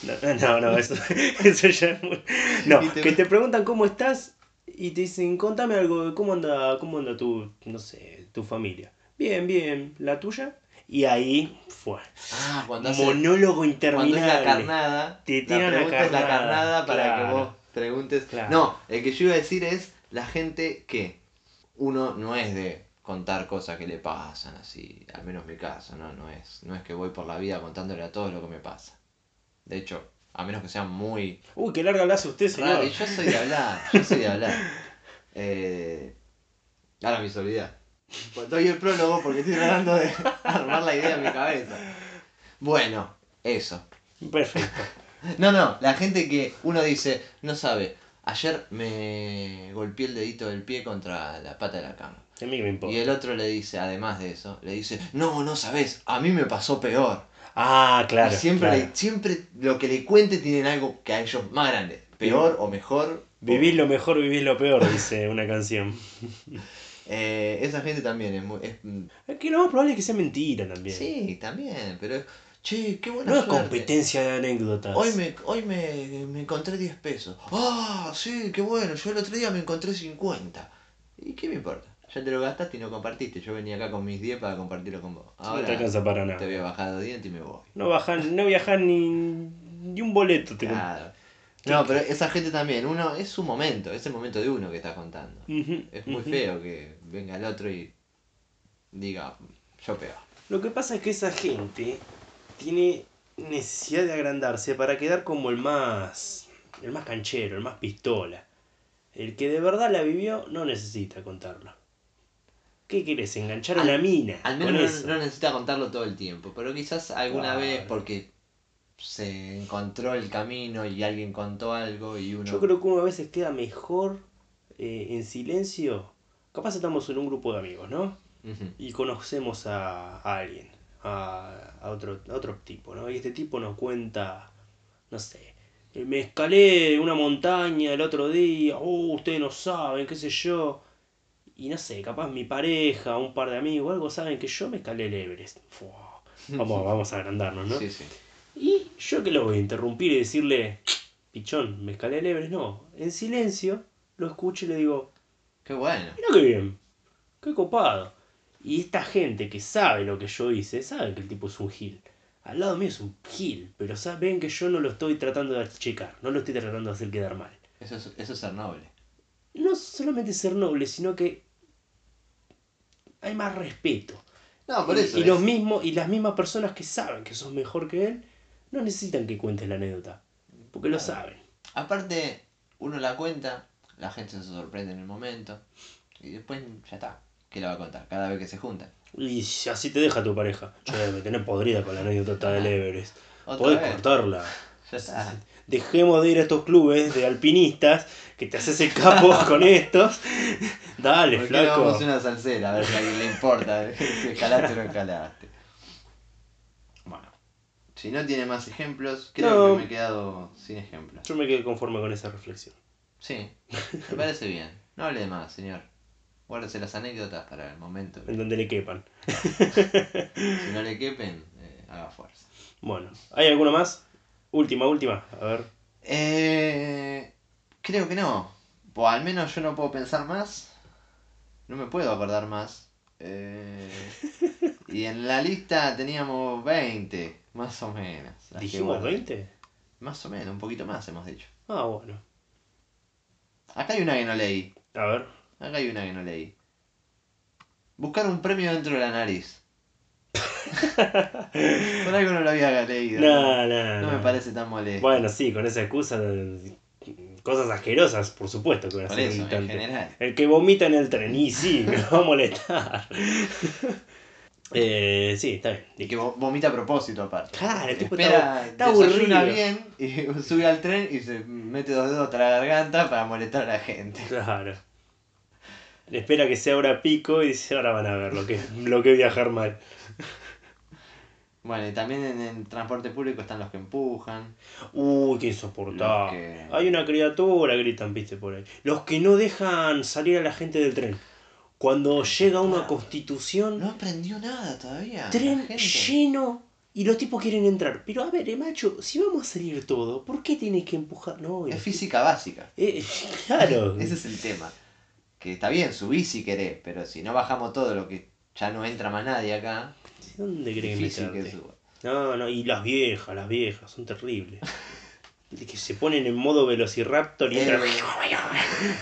No, no, no, eso, [LAUGHS] eso ya es muy... No, te- que te preguntan cómo estás y te dicen, contame algo, de cómo anda, cómo anda tu, no sé, tu familia. Bien, bien, ¿la tuya? Y ahí fue. Ah, cuando hace, Monólogo cuando es interminable. la carnada, Te la tiran la pregunta es la carnada, carnada para que vos preguntes. Claro. No, el que yo iba a decir es la gente que uno no es de contar cosas que le pasan así, al menos mi caso, no, no es, no es que voy por la vida contándole a todos lo que me pasa. De hecho, a menos que sea muy Uy, qué larga la hace usted, señor. raro, yo soy de hablar, yo soy de hablar. [LAUGHS] Eh, ahora me hice olvidar. Pues doy el prólogo porque estoy tratando de armar la idea en mi cabeza. Bueno, eso. Perfecto. [LAUGHS] No, no, la gente que uno dice, no sabe, ayer me golpeé el dedito del pie contra la pata de la cama. A mí me importa. Y el otro le dice, además de eso, le dice, no, no sabes, a mí me pasó peor. Ah, claro. y siempre, claro. le- siempre lo que le cuente tienen algo que a ellos más grande, peor o mejor. Vivís lo mejor, vivís lo peor, dice una canción. [LAUGHS] Eh, esa gente también es muy... es- Es que lo más probable es que sea mentira también. sí, también, pero es... Che, qué buena No es suerte. competencia de anécdotas. Hoy me, hoy me, me encontré 10 pesos. ¡Ah! sí, qué bueno. Yo el otro día me encontré 50. ¿Y qué me importa? Ya te lo gastaste y no compartiste. Yo venía acá con mis 10 para compartirlo con vos. no te Ahora alcanza para nada. te voy a bajar dientes y me voy. No bajar, no viajar ni, ni un boleto. Te Claro. No, pero esa gente también, uno, es su momento, es el momento de uno que está contando. Es muy feo que venga el otro y diga, yo peor. Lo que pasa es que esa gente tiene necesidad de agrandarse para quedar como el más, el más canchero, el más pistola. El que de verdad la vivió no necesita contarlo. ¿Qué querés? ¿Enganchar a una mina? Al menos no, no necesita contarlo todo el tiempo, pero quizás alguna Claro. vez porque se encontró el camino y alguien contó algo y uno... Yo creo que uno a veces queda mejor eh, en silencio. Capaz estamos en un grupo de amigos, ¿no? Y conocemos a, a alguien, a, a otro, a otro tipo, ¿no? Y este tipo nos cuenta, no sé, eh, me escalé una montaña el otro día, oh, ustedes no saben, qué sé yo. Y no sé, capaz mi pareja, un par de amigos, algo saben que yo me escalé el Everest. Fua. [LAUGHS] Vamos, vamos a agrandarnos, ¿no? Sí, sí. Y yo que lo voy a interrumpir y decirle, pichón, me escalé el Everest. No, en silencio lo escucho y le digo, Qué bueno. mira qué bien, qué copado. Y esta gente que sabe lo que yo hice, sabe que el tipo es un gil. Al lado mío es un gil, pero saben que yo no lo estoy tratando de checar, no lo estoy tratando de hacer quedar mal. Eso es, eso es ser noble. No solamente ser noble, sino que hay más respeto. No, por y, eso. y los mismos, y las mismas personas que saben que sos mejor que él, no necesitan que cuentes la anécdota, porque lo saben. Aparte, uno la cuenta, la gente se sorprende en el momento y después ya está. ¿Qué la va a contar? Cada vez que se juntan. Y así te deja tu pareja. Che, me tenés podrida con la anécdota del Everest. Otra Podés vez. cortarla. Ya está. Dejemos de ir a estos clubes de alpinistas que te haces el capo [LAUGHS] con estos. Dale, ¿Por qué no flaco. vamos a una salsera? A ver si a alguien le importa [LAUGHS] si escalaste o no escalaste. Si no tiene más ejemplos, creo No. que me he quedado sin ejemplos. Yo me quedé conforme con esa reflexión. Sí, me parece bien. No hable de más, señor. Guárdese las anécdotas para el momento. En donde le quepan. [LAUGHS] Si no le quepen, eh, haga fuerza. Bueno, ¿hay alguno más? Última, última. A ver. Eh, creo que no. O al menos yo no puedo pensar más. No me puedo acordar más. Eh, [LAUGHS] y en la lista teníamos 20, más o menos. ¿Dijimos guardé. 20? Más o menos, un poquito más hemos dicho. Ah, bueno. Acá hay una que no leí. A ver. Acá hay una que no leí. Buscar un premio dentro de la nariz. [LAUGHS] Por algo no lo había leído. No, no, No me no. parece tan molesto. Bueno, sí, con esa excusa. Cosas asquerosas, por supuesto que van a Por ser eso, en general. El que vomita en el tren, y sí, me va a molestar. [LAUGHS] eh, sí, está bien. Y que vo- vomita a propósito aparte. Claro, el tipo Espera, está- está aburrido. bien y [LAUGHS] sube al tren y se mete dos dedos hasta la garganta para molestar a la gente. Claro. Espera que sea hora pico y dice, ahora van a ver lo que, lo que viajar mal. Bueno, y también en el transporte público están los que empujan. Uy, qué insoportable. Que- Hay una criatura, gritan, viste, por ahí. Los que no dejan salir a la gente del tren. Cuando llega una constitución, No aprendió nada todavía. tren lleno y los tipos quieren entrar. Pero a ver, eh, macho, si vamos a salir todo, ¿por qué tienes que empujar? No, Es física básica. Eh, claro. [LAUGHS] Ese es el tema. Que está bien, subí si querés, pero si no bajamos todo lo que ya no entra más nadie acá, ¿Dónde difícil que suba. No, no, y las viejas, las viejas, son terribles. [LAUGHS] De que se ponen en modo velociraptor y entran Eh.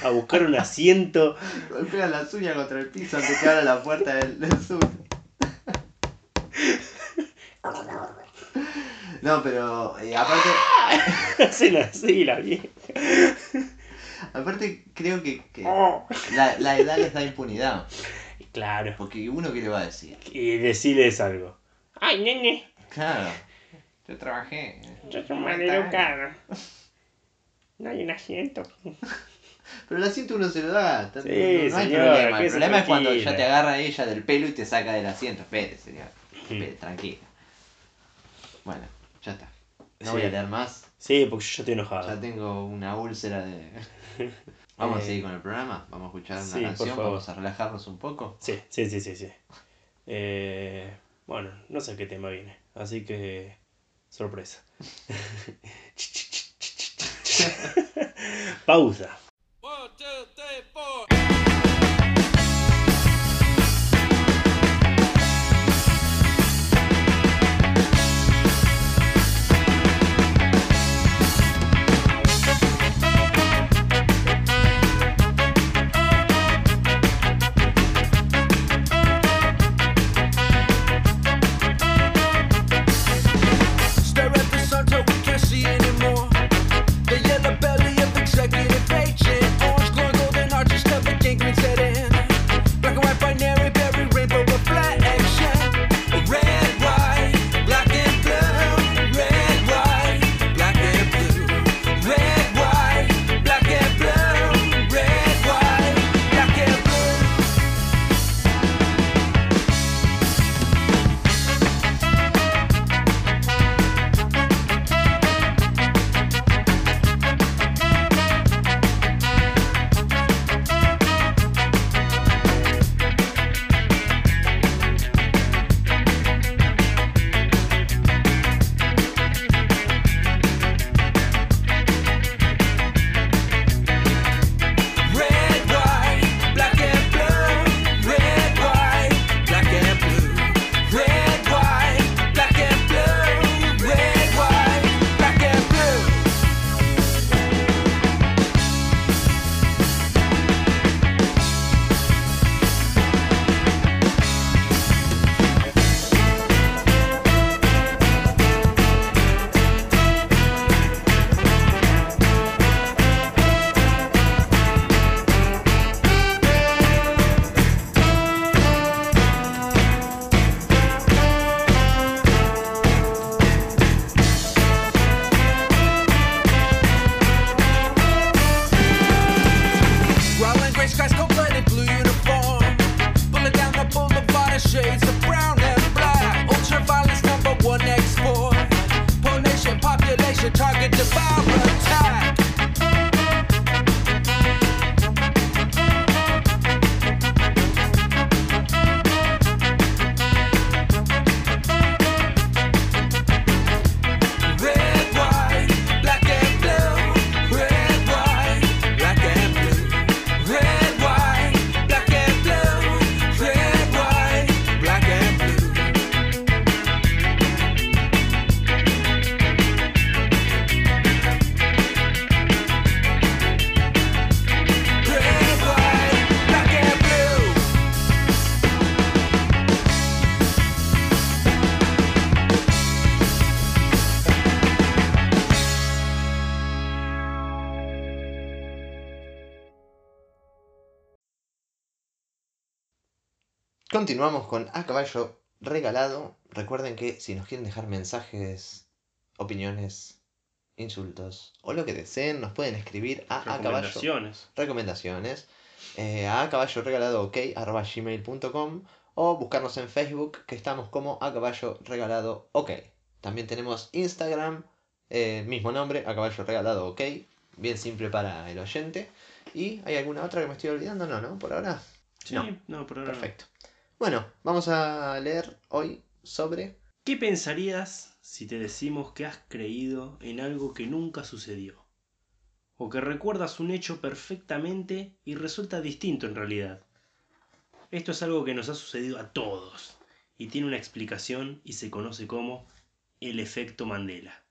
a buscar un asiento. Golpean las uñas contra el piso antes que abra la puerta del, del sub. No, pero eh, aparte, [LAUGHS] Hacen así las viejas. aparte creo que, que la, la edad les da impunidad. Claro. Porque uno que le va a decir. Y decirles algo. Ay, nene, Claro. Yo trabajé. yo soy mal educado. No hay un asiento. Pero el asiento uno se lo da. Sí, no, no hay problema. El problema es cuando ya te agarra ella del pelo y te saca del asiento. Espere, señor. Espere, tranquila. Bueno, ya está. No Sí. voy a leer más. Sí, porque yo ya estoy Ya enojado. tengo una úlcera de. [LAUGHS] Vamos a Eh, seguir con el programa. Vamos a escuchar una sí, canción. Vamos a relajarnos un poco. Sí, sí, sí, sí, sí. Eh, bueno, no sé qué tema viene. Así que. Sorpresa. [LAUGHS] Pausa. One, two, three, Continuamos con A Caballo Regalado. Recuerden que si nos quieren dejar mensajes, opiniones, insultos o lo que deseen, nos pueden escribir a A Caballo Recomendaciones. recomendaciones eh, a caballo regalado ok arroba gmail.com o buscarnos en Facebook que estamos como a caballo regalado ok. También tenemos Instagram, eh, mismo nombre, a caballo regalado ok, bien simple para el oyente. ¿Y hay alguna otra que me estoy olvidando? No, ¿no? Por ahora. Sí, No. no, por ahora. Perfecto. Bueno, vamos a leer hoy sobre... ¿Qué pensarías si te decimos que has creído en algo que nunca sucedió? O que recuerdas un hecho perfectamente y resulta distinto en realidad. Esto es algo que nos ha sucedido a todos y tiene una explicación y se conoce como el efecto Mandela.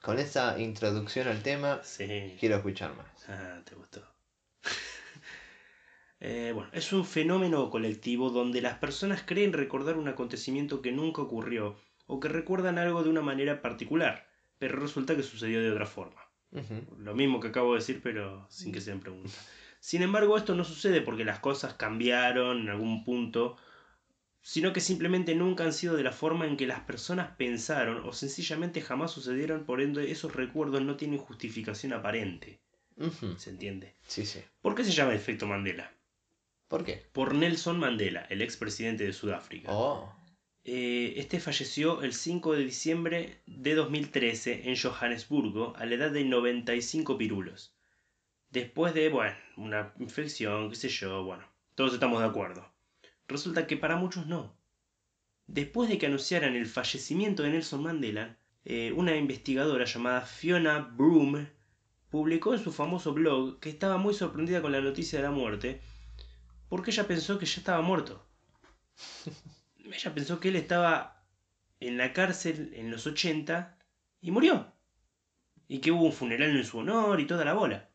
Con esa introducción al tema, Sí. quiero escuchar más. Ah, te gustó. Eh, bueno, es un fenómeno colectivo donde las personas creen recordar un acontecimiento que nunca ocurrió o que recuerdan algo de una manera particular, pero resulta que sucedió de otra forma. Lo mismo que acabo de decir, pero sin que sean preguntas. Sin embargo, esto no sucede porque las cosas cambiaron en algún punto, sino que simplemente nunca han sido de la forma en que las personas pensaron o sencillamente jamás sucedieron, por ende esos recuerdos no tienen justificación aparente. ¿Se entiende? Sí, sí. ¿Por qué se llama efecto Mandela? ¿Por qué? Por Nelson Mandela, el expresidente de Sudáfrica. Oh. Eh, este falleció el 5 de diciembre de 2013 en Johannesburgo a la edad de 95 pirulos. Después de, bueno, una infección, qué sé yo, bueno, todos estamos de acuerdo. Resulta que para muchos no. Después de que anunciaran el fallecimiento de Nelson Mandela, eh, una investigadora llamada Fiona Broom publicó en su famoso blog que estaba muy sorprendida con la noticia de la muerte porque ella pensó que ya estaba muerto. [LAUGHS] Ella pensó que él estaba en la cárcel en los 80 y murió. Y que hubo un funeral en su honor y toda la bola.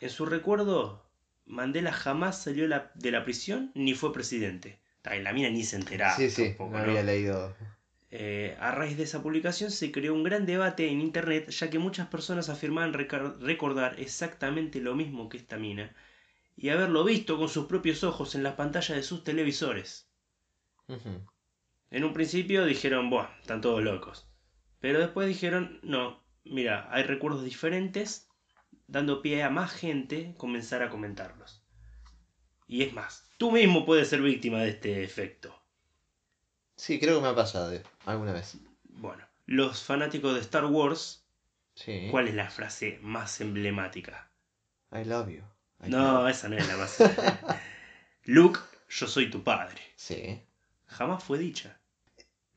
En su recuerdo, Mandela jamás salió la- de la prisión ni fue presidente. Y la mina ni se enteraba. sí, sí, tampoco, no ¿no? había leído. Eh, a raíz de esa publicación se creó un gran debate en internet ya que muchas personas afirmaban recordar exactamente lo mismo que esta mina y haberlo visto con sus propios ojos en las pantallas de sus televisores. En un principio dijeron, buah, están todos locos. Pero después dijeron, no, mira, hay recuerdos diferentes, dando pie a más gente comenzar a comentarlos. Y es más, tú mismo puedes ser víctima de este efecto. Sí, creo que me ha pasado alguna vez. Bueno, los fanáticos de Star Wars, Sí. ¿cuál es la frase más emblemática? I love you. No, esa no es la más. [LAUGHS] Luke, yo soy tu padre. Sí. jamás fue dicha.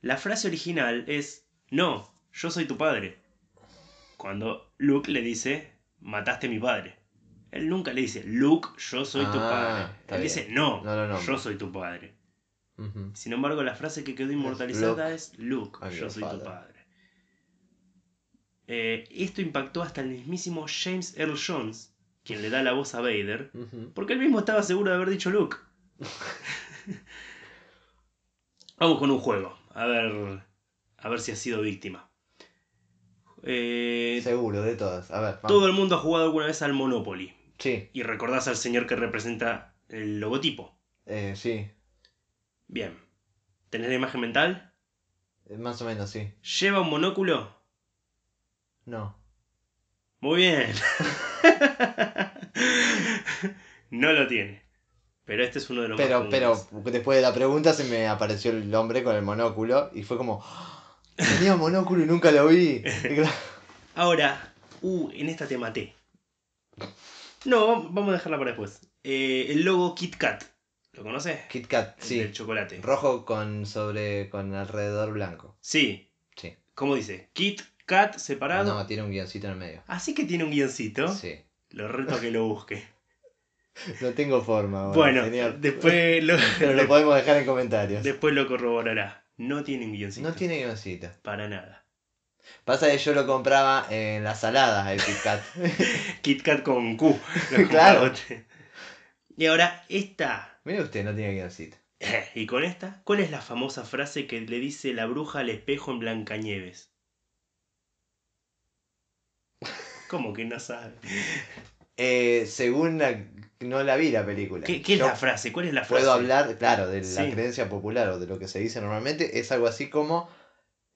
La frase original es, no, yo soy tu padre. Cuando Luke le dice, mataste a mi padre. Él nunca le dice, Luke, yo soy tu Ah, padre. Él bien. dice, no, yo soy tu padre. Sin embargo, la frase que quedó inmortalizada Luke, es, Luke, yo soy tu padre. Eh, esto impactó hasta el mismísimo James Earl Jones, quien le da la voz a Vader, porque él mismo estaba seguro de haber dicho Luke. [LAUGHS] Vamos con un juego. A ver. A ver si ha sido víctima. Eh, Seguro, de todas. A ver, vamos. todo el mundo ha jugado alguna vez al Monopoly. Sí, Y recordás al señor que representa el logotipo. eh, sí. Bien. ¿Tenés la imagen mental? Eh, Más o menos, sí. ¿Lleva un monóculo? No. Muy bien. [LAUGHS] no lo tiene. Pero este es uno de los Pero, más pero después de la pregunta se me apareció el hombre con el monóculo y fue como. "Ah, Tenía monóculo y nunca lo vi. [LAUGHS] Ahora, uh, en esta te maté. No, vamos a dejarla para después. Eh, el logo Kit Kat. ¿Lo conoces? Kit Kat, El sí. del chocolate. Rojo con sobre. con alrededor blanco. Sí. Sí. ¿Cómo dice? Kit Kat separado. No, tiene un guioncito en el medio. Así que tiene un guioncito. Sí. Lo reto a que lo busque. [LAUGHS] No tengo forma bueno, señor. después lo, [LAUGHS] Pero lo podemos dejar en comentarios. después lo corroborará. No tiene un guioncito. No tiene guioncito. Para nada. Pasa que yo lo compraba en las saladas, el Kit Kat. [LAUGHS] Kit Kat con Q. Claro. Y ahora, esta. Mire usted, no tiene guioncito. Y con esta, ¿cuál es la famosa frase que le dice la bruja al espejo en Blancanieves? ¿Cómo que no sabe? Eh, según la no la vi la película. ¿Qué, qué es Yo la frase? ¿Cuál es la frase? Puedo hablar, claro, de la Sí. creencia popular o de lo que se dice normalmente. Es algo así como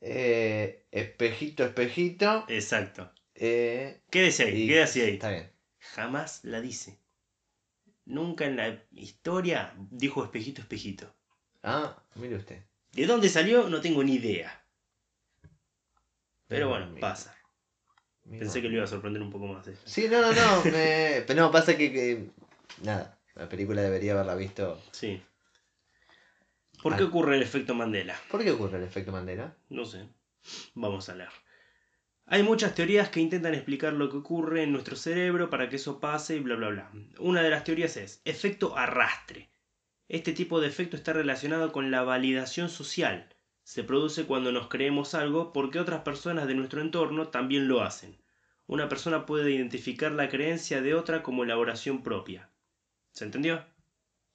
eh, espejito, espejito. Exacto. eh, Quédese ahí, quédese ahí. Está bien. Jamás la dice. Nunca en la historia dijo espejito, espejito. Ah, mire usted. ¿De dónde salió? No tengo ni idea. Pero bueno, Mira, pasa. Pensé que lo iba a sorprender un poco más. eh. Sí, no, no, no. me- [LAUGHS] Pero no, pasa que, que- Nada, la película debería haberla visto. Sí. ¿Por qué ocurre el efecto Mandela? ¿Por qué ocurre el efecto Mandela? No sé. Vamos a leer. Hay muchas teorías que intentan explicar lo que ocurre en nuestro cerebro para que eso pase y bla bla bla. Una de las teorías es efecto arrastre. Este tipo de efecto está relacionado con la validación social. Se produce cuando nos creemos algo porque otras personas de nuestro entorno también lo hacen. Una persona puede identificar la creencia de otra como elaboración propia. ¿Se entendió?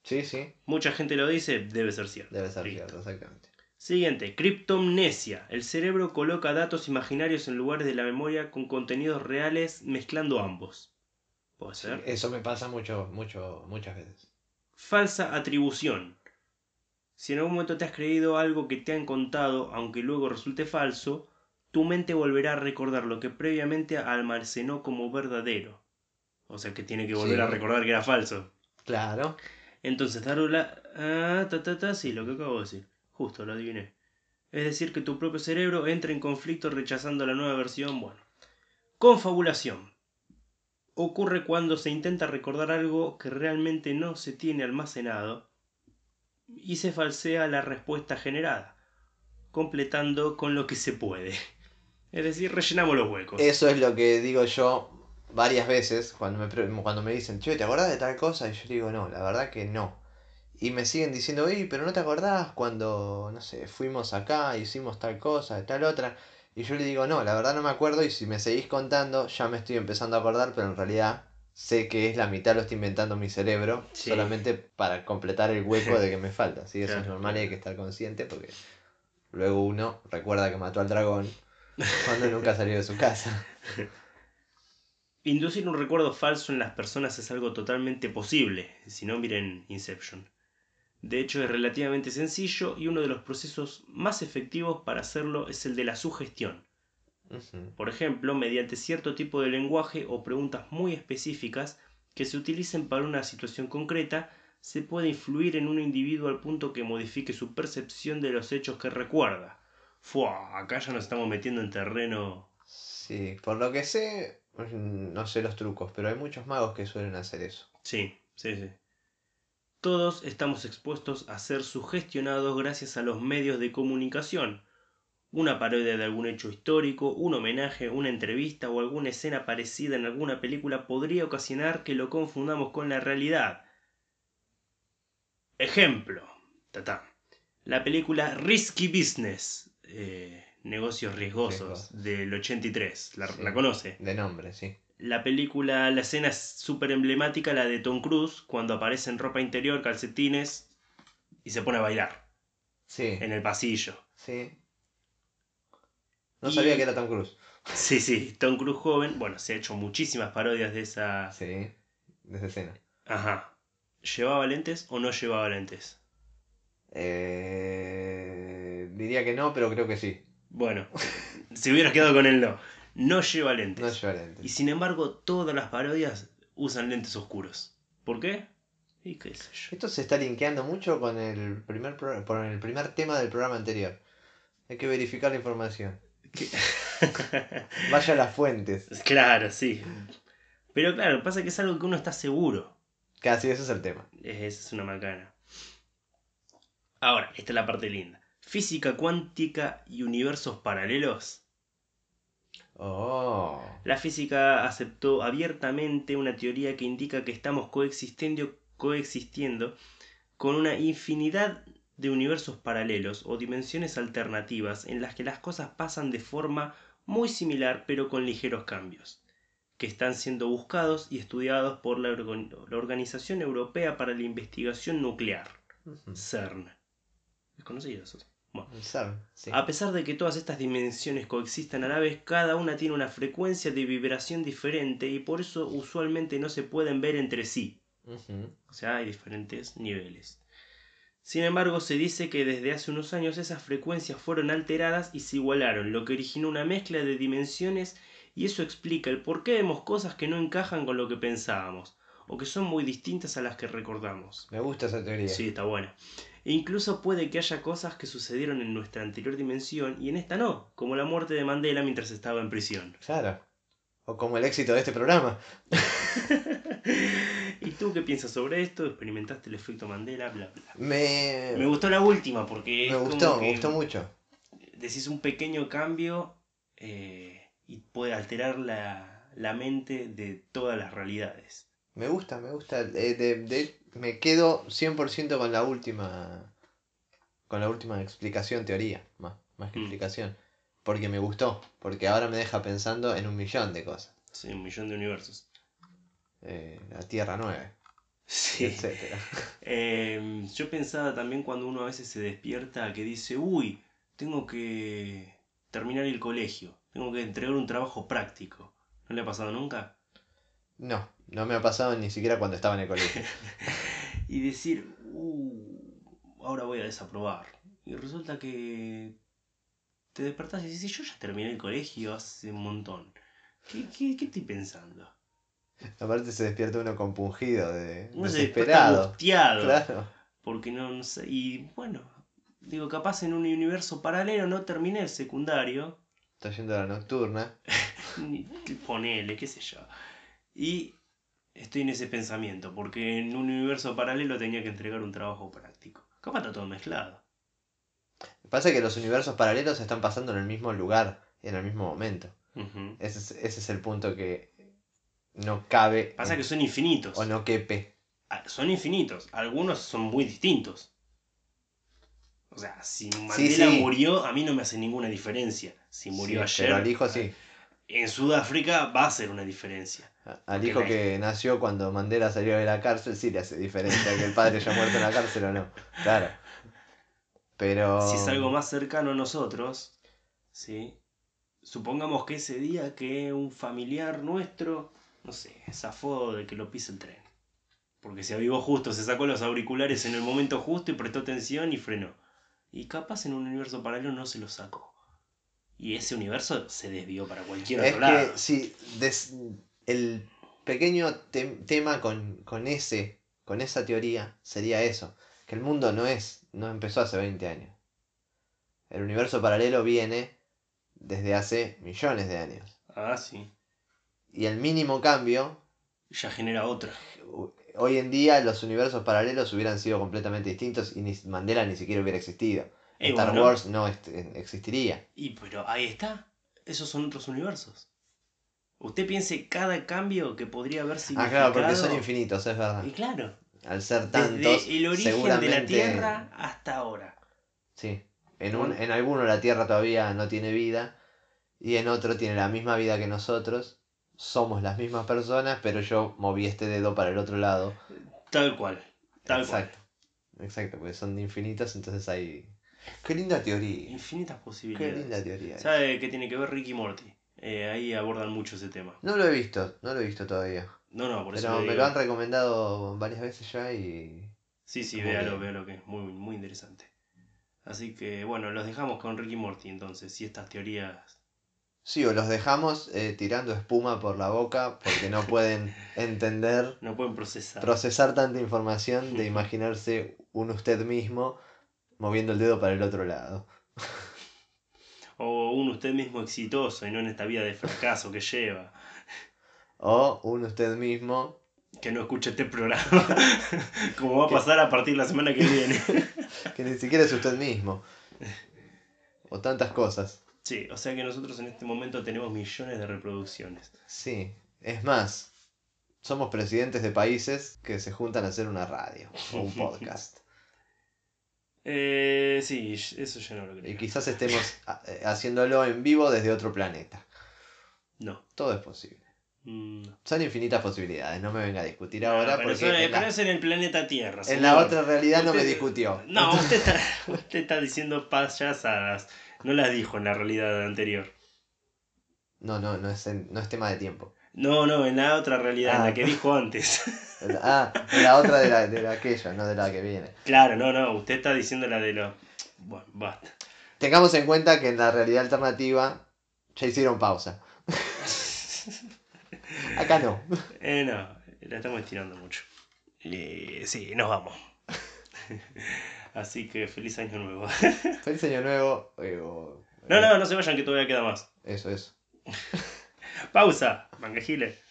Sí, sí, Mucha gente lo dice, debe ser cierto. debe ser Listo. cierto, exactamente. Siguiente, criptomnesia. El cerebro coloca datos imaginarios en lugares de la memoria con contenidos reales mezclando ambos. ¿Puede ser? Eso me pasa mucho, mucho, muchas veces. Falsa atribución. Si en algún momento te has creído algo que te han contado, aunque luego resulte falso, tu mente volverá a recordar lo que previamente almacenó como verdadero. O sea que tiene que volver Sí. a recordar que era falso. Claro. Entonces, Darula. Ah, ta, ta, ta, sí, lo que acabo de decir. Justo, lo adiviné. Es decir, que tu propio cerebro entra en conflicto rechazando la nueva versión. Bueno. Confabulación. Ocurre cuando se intenta recordar algo que realmente no se tiene almacenado y se falsea la respuesta generada, completando con lo que se puede. Es decir, rellenamos los huecos. Eso es lo que digo yo varias veces cuando me, cuando me dicen, che, ¿te acordás de tal cosa? Y yo digo, no, la verdad que no. Y me siguen diciendo, ey, pero no te acordás cuando, no sé, fuimos acá, hicimos tal cosa, tal otra. Y yo le digo, no, la verdad no me acuerdo y si me seguís contando ya me estoy empezando a acordar, pero en realidad sé que es la mitad lo está inventando mi cerebro, Sí. solamente para completar el hueco de que me falta. ¿sí? Eso es normal y hay que estar consciente porque luego uno recuerda que mató al dragón cuando [LAUGHS] nunca salió de su casa. Inducir un recuerdo falso en las personas es algo totalmente posible, si no miren Inception. De hecho es relativamente sencillo y uno de los procesos más efectivos para hacerlo es el de la sugestión. Por ejemplo, mediante cierto tipo de lenguaje o preguntas muy específicas que se utilicen para una situación concreta, se puede influir en un individuo al punto que modifique su percepción de los hechos que recuerda. Fua, acá ya nos estamos metiendo en terreno Sí, por lo que sé, no sé los trucos, pero hay muchos magos que suelen hacer eso. Sí, sí, sí. Todos estamos expuestos a ser sugestionados gracias a los medios de comunicación. Una parodia de algún hecho histórico, un homenaje, una entrevista o alguna escena parecida en alguna película podría ocasionar que lo confundamos con la realidad. Ejemplo. Tatá. La película Risky Business. eh, negocios riesgosos. Del 83. ¿La, Sí. la conoce? De nombre, sí. La película, la escena es súper emblemática, la de Tom Cruise, cuando aparece en ropa interior, calcetines y se pone a bailar Sí, en el pasillo. sí. No Y- sabía que era Tom Cruise. Sí, sí, Tom Cruise joven, bueno, se ha hecho muchísimas parodias de esa... Sí, de esa escena. Ajá. ¿Llevaba lentes o no llevaba lentes? Eh, diría que no, pero creo que sí. Bueno, [LAUGHS] si hubieras quedado con él no. No lleva lentes. No lleva lentes. Y sin embargo, todas las parodias usan lentes oscuros. ¿Por qué? Y qué sé yo. Esto se está linkeando mucho con el primer, pro- con el primer tema del programa anterior. Hay que verificar la información. [LAUGHS] Vaya a las fuentes. claro, sí. Pero claro, pasa que es algo que uno está seguro. Casi, ese es el tema. Es, es una macana. Ahora, esta es la parte linda. Física cuántica y universos paralelos. Oh. La física aceptó abiertamente una teoría que indica que estamos coexistiendo, coexistiendo con una infinidad de universos paralelos o dimensiones alternativas en las que las cosas pasan de forma muy similar pero con ligeros cambios, que están siendo buscados y estudiados por la, organ- la Organización Europea para la Investigación Nuclear. CERN. ¿Es conocido eso? Bueno. Sabe, sí. A pesar de que todas estas dimensiones coexistan a la vez, cada una tiene una frecuencia de vibración diferente y por eso usualmente no se pueden ver entre sí. O sea, hay diferentes niveles. Sin embargo, se dice que desde hace unos años esas frecuencias fueron alteradas y se igualaron, lo que originó una mezcla de dimensiones y eso explica el por qué vemos cosas que no encajan con lo que pensábamos, o que son muy distintas a las que recordamos. Me gusta esa teoría. Sí, está buena. E incluso puede que haya cosas que sucedieron en nuestra anterior dimensión y en esta no, como la muerte de Mandela mientras estaba en prisión. Claro. O como el éxito de este programa. [LAUGHS] [LAUGHS] ¿Y tú qué piensas sobre esto? ¿Experimentaste el efecto Mandela? Bla, bla. Me, Me gustó la última porque me es gustó, como me que gustó mucho. decís un pequeño cambio eh, y puede alterar la, la mente de todas las realidades. Me gusta, me gusta. Eh, de- de- me quedo 100% con la última. Con la última explicación, teoría. Más, más que Mm. explicación. Porque me gustó. Porque ahora me deja pensando en un millón de cosas. Sí, un millón de universos. Eh, la Tierra 9, Sí. etcétera. [LAUGHS] Eh, yo pensaba también cuando uno a veces se despierta que dice, uy, tengo que terminar el colegio, tengo que entregar un trabajo práctico. ¿No le ha pasado nunca? No, no me ha pasado ni siquiera cuando estaba en el colegio. [LAUGHS] Y decir, uh, ahora voy a desaprobar. Y resulta que te despertás y dices, yo ya terminé el colegio hace un montón. ¿Qué, qué, qué estoy pensando? Aparte se despierta uno compungido, de, Uno desesperado. Claro. Porque no, no sé. Y bueno, digo, capaz en un universo paralelo no terminé el secundario. Está yendo a la nocturna. [LAUGHS] Ponele, qué sé yo. Y estoy en ese pensamiento, porque en un universo paralelo tenía que entregar un trabajo práctico. Capaz está todo mezclado. Pasa que los universos paralelos están pasando en el mismo lugar, en el mismo momento. Ese es, ese es el punto que no cabe Pasa en- que son infinitos. o no quepe. Ah, Son infinitos. Algunos son muy distintos. O sea, si Mandela sí. murió, a mí no me hace ninguna diferencia. Si murió Sí, ayer, Pero al hijo sí. en Sudáfrica va a hacer una diferencia. Al hijo la- que nació cuando Mandela salió de la cárcel sí le hace diferencia que el padre haya muerto en la cárcel o no. Claro. Pero. Si es algo más cercano a nosotros, ¿sí? Supongamos que ese día que un familiar nuestro, no sé, zafó de que lo pise el tren. Porque se avivó justo, se sacó los auriculares en el momento justo y prestó atención y frenó. Y capaz en un universo paralelo no se lo sacó. Y ese universo se desvió para cualquier Es otro lado. que si des- el pequeño tem- tema con, con ese, con esa teoría sería eso, que el mundo no es, no empezó hace 20 años. El universo paralelo viene desde hace millones de años. Ah, sí. Y el mínimo cambio, Ya genera otra. hoy en día los universos paralelos hubieran sido completamente distintos y ni Mandela ni siquiera hubiera existido. Star bueno. Wars no existiría. Y pero ahí está. Esos son otros universos. Usted piense cada cambio que podría haber Ah, significado. claro, porque son infinitos, es verdad. Y claro, Al ser desde tantos, el origen de la Tierra hasta ahora. Sí. En, un, en alguno la Tierra todavía no tiene vida y en otro tiene la misma vida que nosotros. Somos las mismas personas, pero yo moví este dedo para el otro lado. Tal cual. Tal Exacto. Exacto, porque son infinitos, entonces hay... Qué linda cual. teoría. Infinitas Qué posibilidades. linda teoría. ¿Sabe qué tiene que ver Ricky y Morty? Eh, ahí abordan mucho ese tema. No lo he visto, no lo he visto todavía. No, no, por eso. Pero me digo. lo han recomendado varias veces ya y... Sí, sí, véalo, que- véalo que es muy, muy interesante. Así que bueno, los dejamos con Ricky y Morty entonces, si estas teorías. Sí, o los dejamos eh, tirando espuma por la boca porque no pueden entender [LAUGHS] No pueden procesar. procesar tanta información de [LAUGHS] imaginarse un usted mismo moviendo el dedo para el otro lado. O un usted mismo exitoso y no en esta vida de fracaso que lleva. O un usted mismo Que no escuche este programa. [LAUGHS] Como va a pasar a partir de la semana que viene. que ni siquiera es usted mismo. O tantas cosas. Sí, o sea que nosotros en este momento tenemos millones de reproducciones. Sí, es más, somos presidentes de países que se juntan a hacer una radio o un [LAUGHS] podcast. Eh, sí, eso yo no lo Y creo. quizás estemos ha- eh, haciéndolo en vivo desde otro planeta. No. Todo es posible. Mm, no. Son infinitas posibilidades, no me venga a discutir No, ahora pero, porque eso- en, pero la, es en el planeta Tierra. en la otra realidad no me discutió. No, usted [LAUGHS] está, usted está diciendo payasadas. No las dijo en la realidad anterior. No, no, no es, en- no es tema de tiempo. No, no, en la otra realidad, en Ah. la que dijo antes. [LAUGHS] Ah, la otra de la, de la aquella, no de la que viene. claro, no, no, usted está diciendo la de los... Bueno, basta. Tengamos en cuenta que en la realidad alternativa ya hicieron pausa. [LAUGHS] Acá no. Eh, no, la estamos estirando mucho. Eh, sí, nos vamos. [LAUGHS] Así que feliz año nuevo. [LAUGHS] Feliz año nuevo. eh, No, no, no se vayan que todavía queda más. Eso, eso. [LAUGHS] Pausa, mangajiles.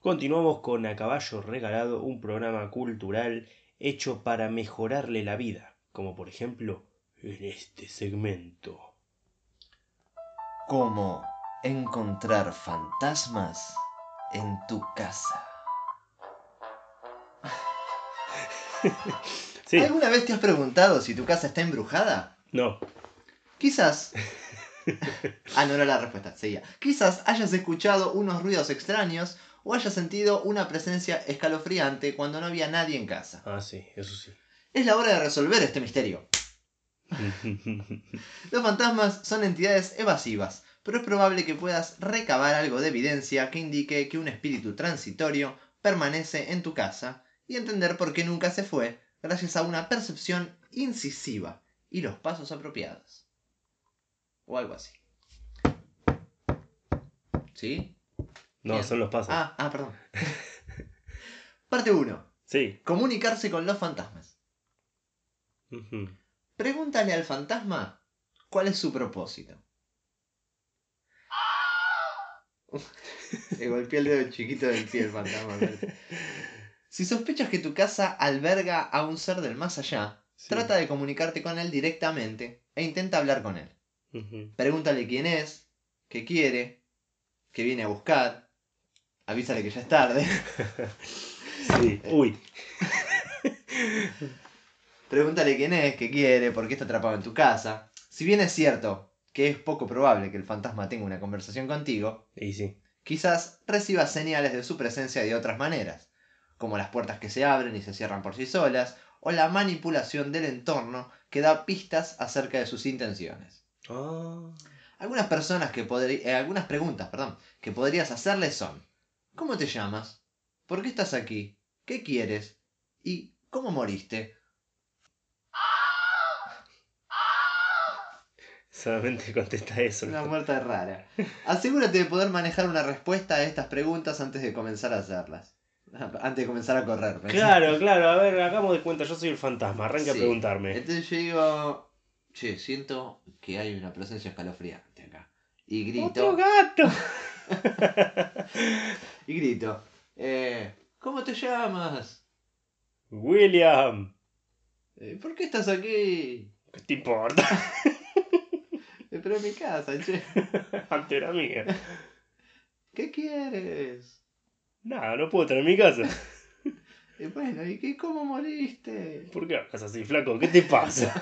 Continuamos con A Caballo Regalado, un programa cultural hecho para mejorarle la vida, como por ejemplo en este segmento. ¿Cómo encontrar fantasmas en tu casa? [LAUGHS] Sí, ¿Alguna vez te has preguntado si tu casa está embrujada? no, Quizás. [LAUGHS] ah, no era la respuesta, seguía. Quizás hayas escuchado unos ruidos extraños o hayas sentido una presencia escalofriante cuando no había nadie en casa. ah, sí, eso sí. Es la hora de resolver este misterio. [LAUGHS] Los fantasmas son entidades evasivas, pero es probable que puedas recabar algo de evidencia que indique que un espíritu transitorio permanece en tu casa y entender por qué nunca se fue gracias a una percepción incisiva y los pasos apropiados. O algo así. ¿Sí? No, Bien. son los pasos. Ah, ah, perdón. [LAUGHS] Parte 1. Sí. Comunicarse con los fantasmas. Pregúntale al fantasma cuál es su propósito. [LAUGHS] Le golpeé el dedo chiquito del pie el fantasma. Si sospechas que tu casa alberga a un ser del más allá, Sí. trata de comunicarte con él directamente e intenta hablar con él. Pregúntale quién es, qué quiere, qué viene a buscar. Avísale que ya es tarde. [LAUGHS] Sí. Uy. [LAUGHS] Pregúntale quién es, qué quiere, por qué está atrapado en tu casa. Si bien es cierto que es poco probable que el fantasma tenga una conversación contigo, Y sí. quizás recibas señales de su presencia de otras maneras, como las puertas que se abren y se cierran por sí solas, o la manipulación del entorno que da pistas acerca de sus intenciones. Ah. Algunas personas que eh, algunas preguntas, perdón, que podrías hacerle son: ¿Cómo te llamas? ¿Por qué estás aquí? ¿Qué quieres? ¿Y cómo moriste? [LAUGHS] Solamente contesta eso. Una muerte rara. Asegúrate de poder manejar una respuesta a estas preguntas antes de comenzar a hacerlas. Antes de comenzar a correr. pensé. Claro, claro. A ver, hagamos de cuenta. Yo soy el fantasma. Arranca a preguntarme. Entonces yo digo, che, siento que hay una presencia escalofriante acá. Y grito, ¡Otro gato! [LAUGHS] [LAUGHS] y grito, eh, ¿cómo te llamas? William. Eh, ¿Por qué estás aquí? ¿Qué te importa? [LAUGHS] Eh, Pero en mi casa, che. [LAUGHS] Antes era mía. ¿Qué quieres? Nada, no puedo estar en mi casa. Y bueno, ¿y qué, cómo moriste? ¿Por qué hablas así, flaco? ¿Qué te pasa?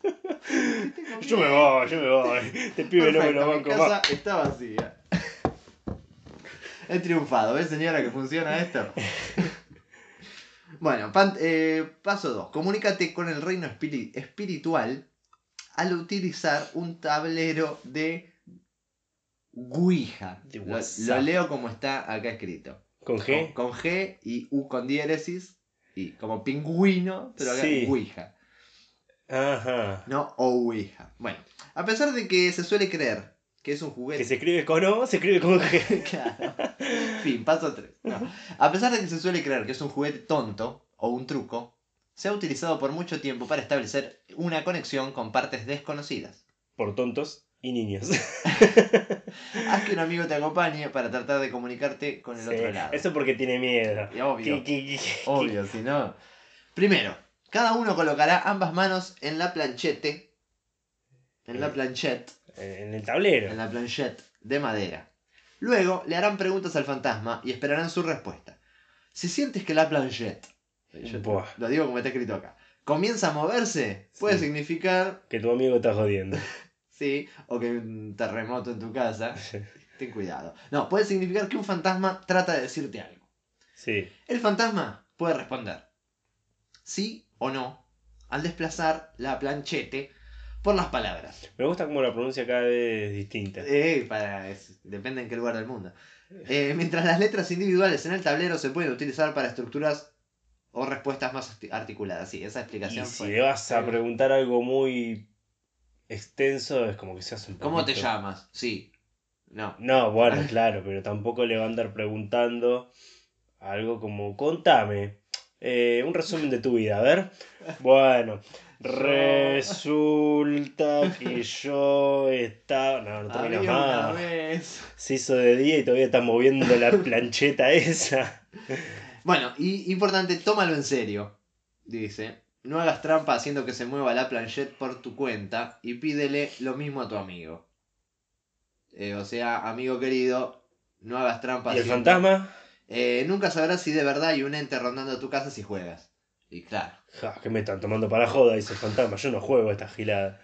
¿Qué te comiste? Yo me voy, yo me voy. Este pibe no me lo mi banco más. casa está vacía. [LAUGHS] He triunfado, ¿ves señora que funciona esto? [LAUGHS] bueno, pan- eh, paso 2. Comunícate con el reino espiri- espiritual al utilizar un tablero de Ouija. De Lo, leo como está acá escrito. ¿Con G? Con, con G y U con diéresis. Y como pingüino, pero acá Sí. Ouija. Ajá. No Ouija. Bueno, a pesar de que se suele creer que es un juguete. Que se escribe con O, se escribe con G. [LAUGHS] Claro. Fin, paso 3. A pesar de que se suele creer que es un juguete tonto o un truco, se ha utilizado por mucho tiempo para establecer una conexión con partes desconocidas. Por tontos y niños. [LAUGHS] Haz que un amigo te acompañe para tratar de comunicarte con el Sí, otro lado. Eso porque tiene miedo. Y obvio, ¿Qué- qué- qué- obvio, si no. Primero, cada uno colocará ambas manos en la planchete. En la Eh. planchette. Qué- En el tablero. en la planchette de madera. Luego le harán preguntas al fantasma y esperarán su respuesta. Si sientes que la planchette, yo Buah. lo digo como está escrito acá, comienza a moverse, puede Sí. significar Que tu amigo está jodiendo. [LAUGHS] sí, o que hay un terremoto en tu casa, Ten cuidado. No, puede significar que un fantasma trata de decirte algo. Sí. El fantasma puede responder sí o no al desplazar la planchete por las palabras. Me gusta cómo la pronuncia cada vez es distinta. Eh, para, es- depende en qué lugar del mundo. Eh, mientras las letras individuales en el tablero se pueden utilizar para estructuras o respuestas más arti- articuladas. Sí, esa Y explicación si fue- le vas a preguntar algo muy extenso, es como que se hace un ¿Cómo te poquito- llamas? Sí. No. No, bueno, [LAUGHS] claro, pero tampoco le va a andar preguntando algo como, contame, eh, un resumen de tu vida, a ver. Bueno, resulta que yo estaba... No, no terminas más. vez. Se hizo de día y todavía está moviendo la plancheta [LAUGHS] esa. Bueno, y importante, tómalo en serio. Dice, no hagas trampa haciendo que se mueva la planchette por tu cuenta y pídele lo mismo a tu amigo. Eh, o sea, amigo querido, no hagas trampa. ¿Y el haciendo- fantasma? Eh, nunca sabrás si de verdad hay un ente rondando tu casa si juegas. Y claro. Ja, que me están tomando para joda, dice el fantasma. Yo no juego a esta gilada.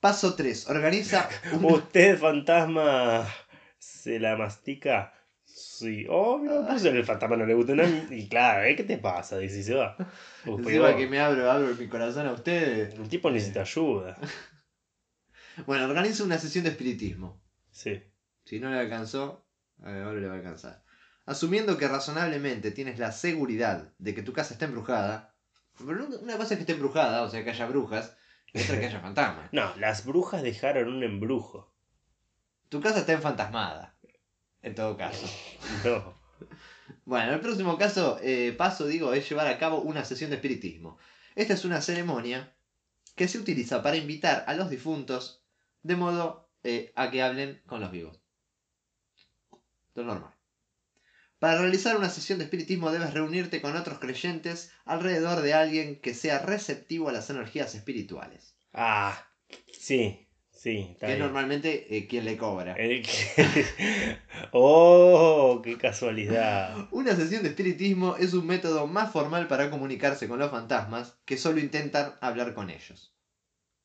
Paso 3. Organiza [LAUGHS] un... ¿Usted, fantasma, se la mastica? Sí. Oh, mira, puse el fantasma no le gusta nada. Y claro, ¿eh? ¿qué te pasa? Dice, se va. Uy, Encima peor. que me abro, abro mi corazón a ustedes. El tipo necesita ayuda. [LAUGHS] Bueno, organiza una sesión de espiritismo. Sí. Si no le alcanzó, ahora le va a alcanzar. Asumiendo que razonablemente tienes la seguridad de que tu casa está embrujada. Pero una cosa es que esté embrujada, o sea que haya brujas, y otra que haya [LAUGHS] fantasmas. No, las brujas dejaron un embrujo. Tu casa está enfantasmada. En todo caso. [LAUGHS] No. Bueno, el próximo caso, eh, paso, digo, es llevar a cabo una sesión de espiritismo. Esta es una ceremonia que se utiliza para invitar a los difuntos de modo eh, a que hablen con los vivos. Lo normal. Para realizar una sesión de espiritismo debes reunirte con otros creyentes alrededor de alguien que sea receptivo a las energías espirituales. Ah, sí, sí, está que es normalmente eh, quien le cobra. El [LAUGHS] que- oh, qué casualidad. Una sesión de espiritismo es un método más formal para comunicarse con los fantasmas que solo intentar hablar con ellos.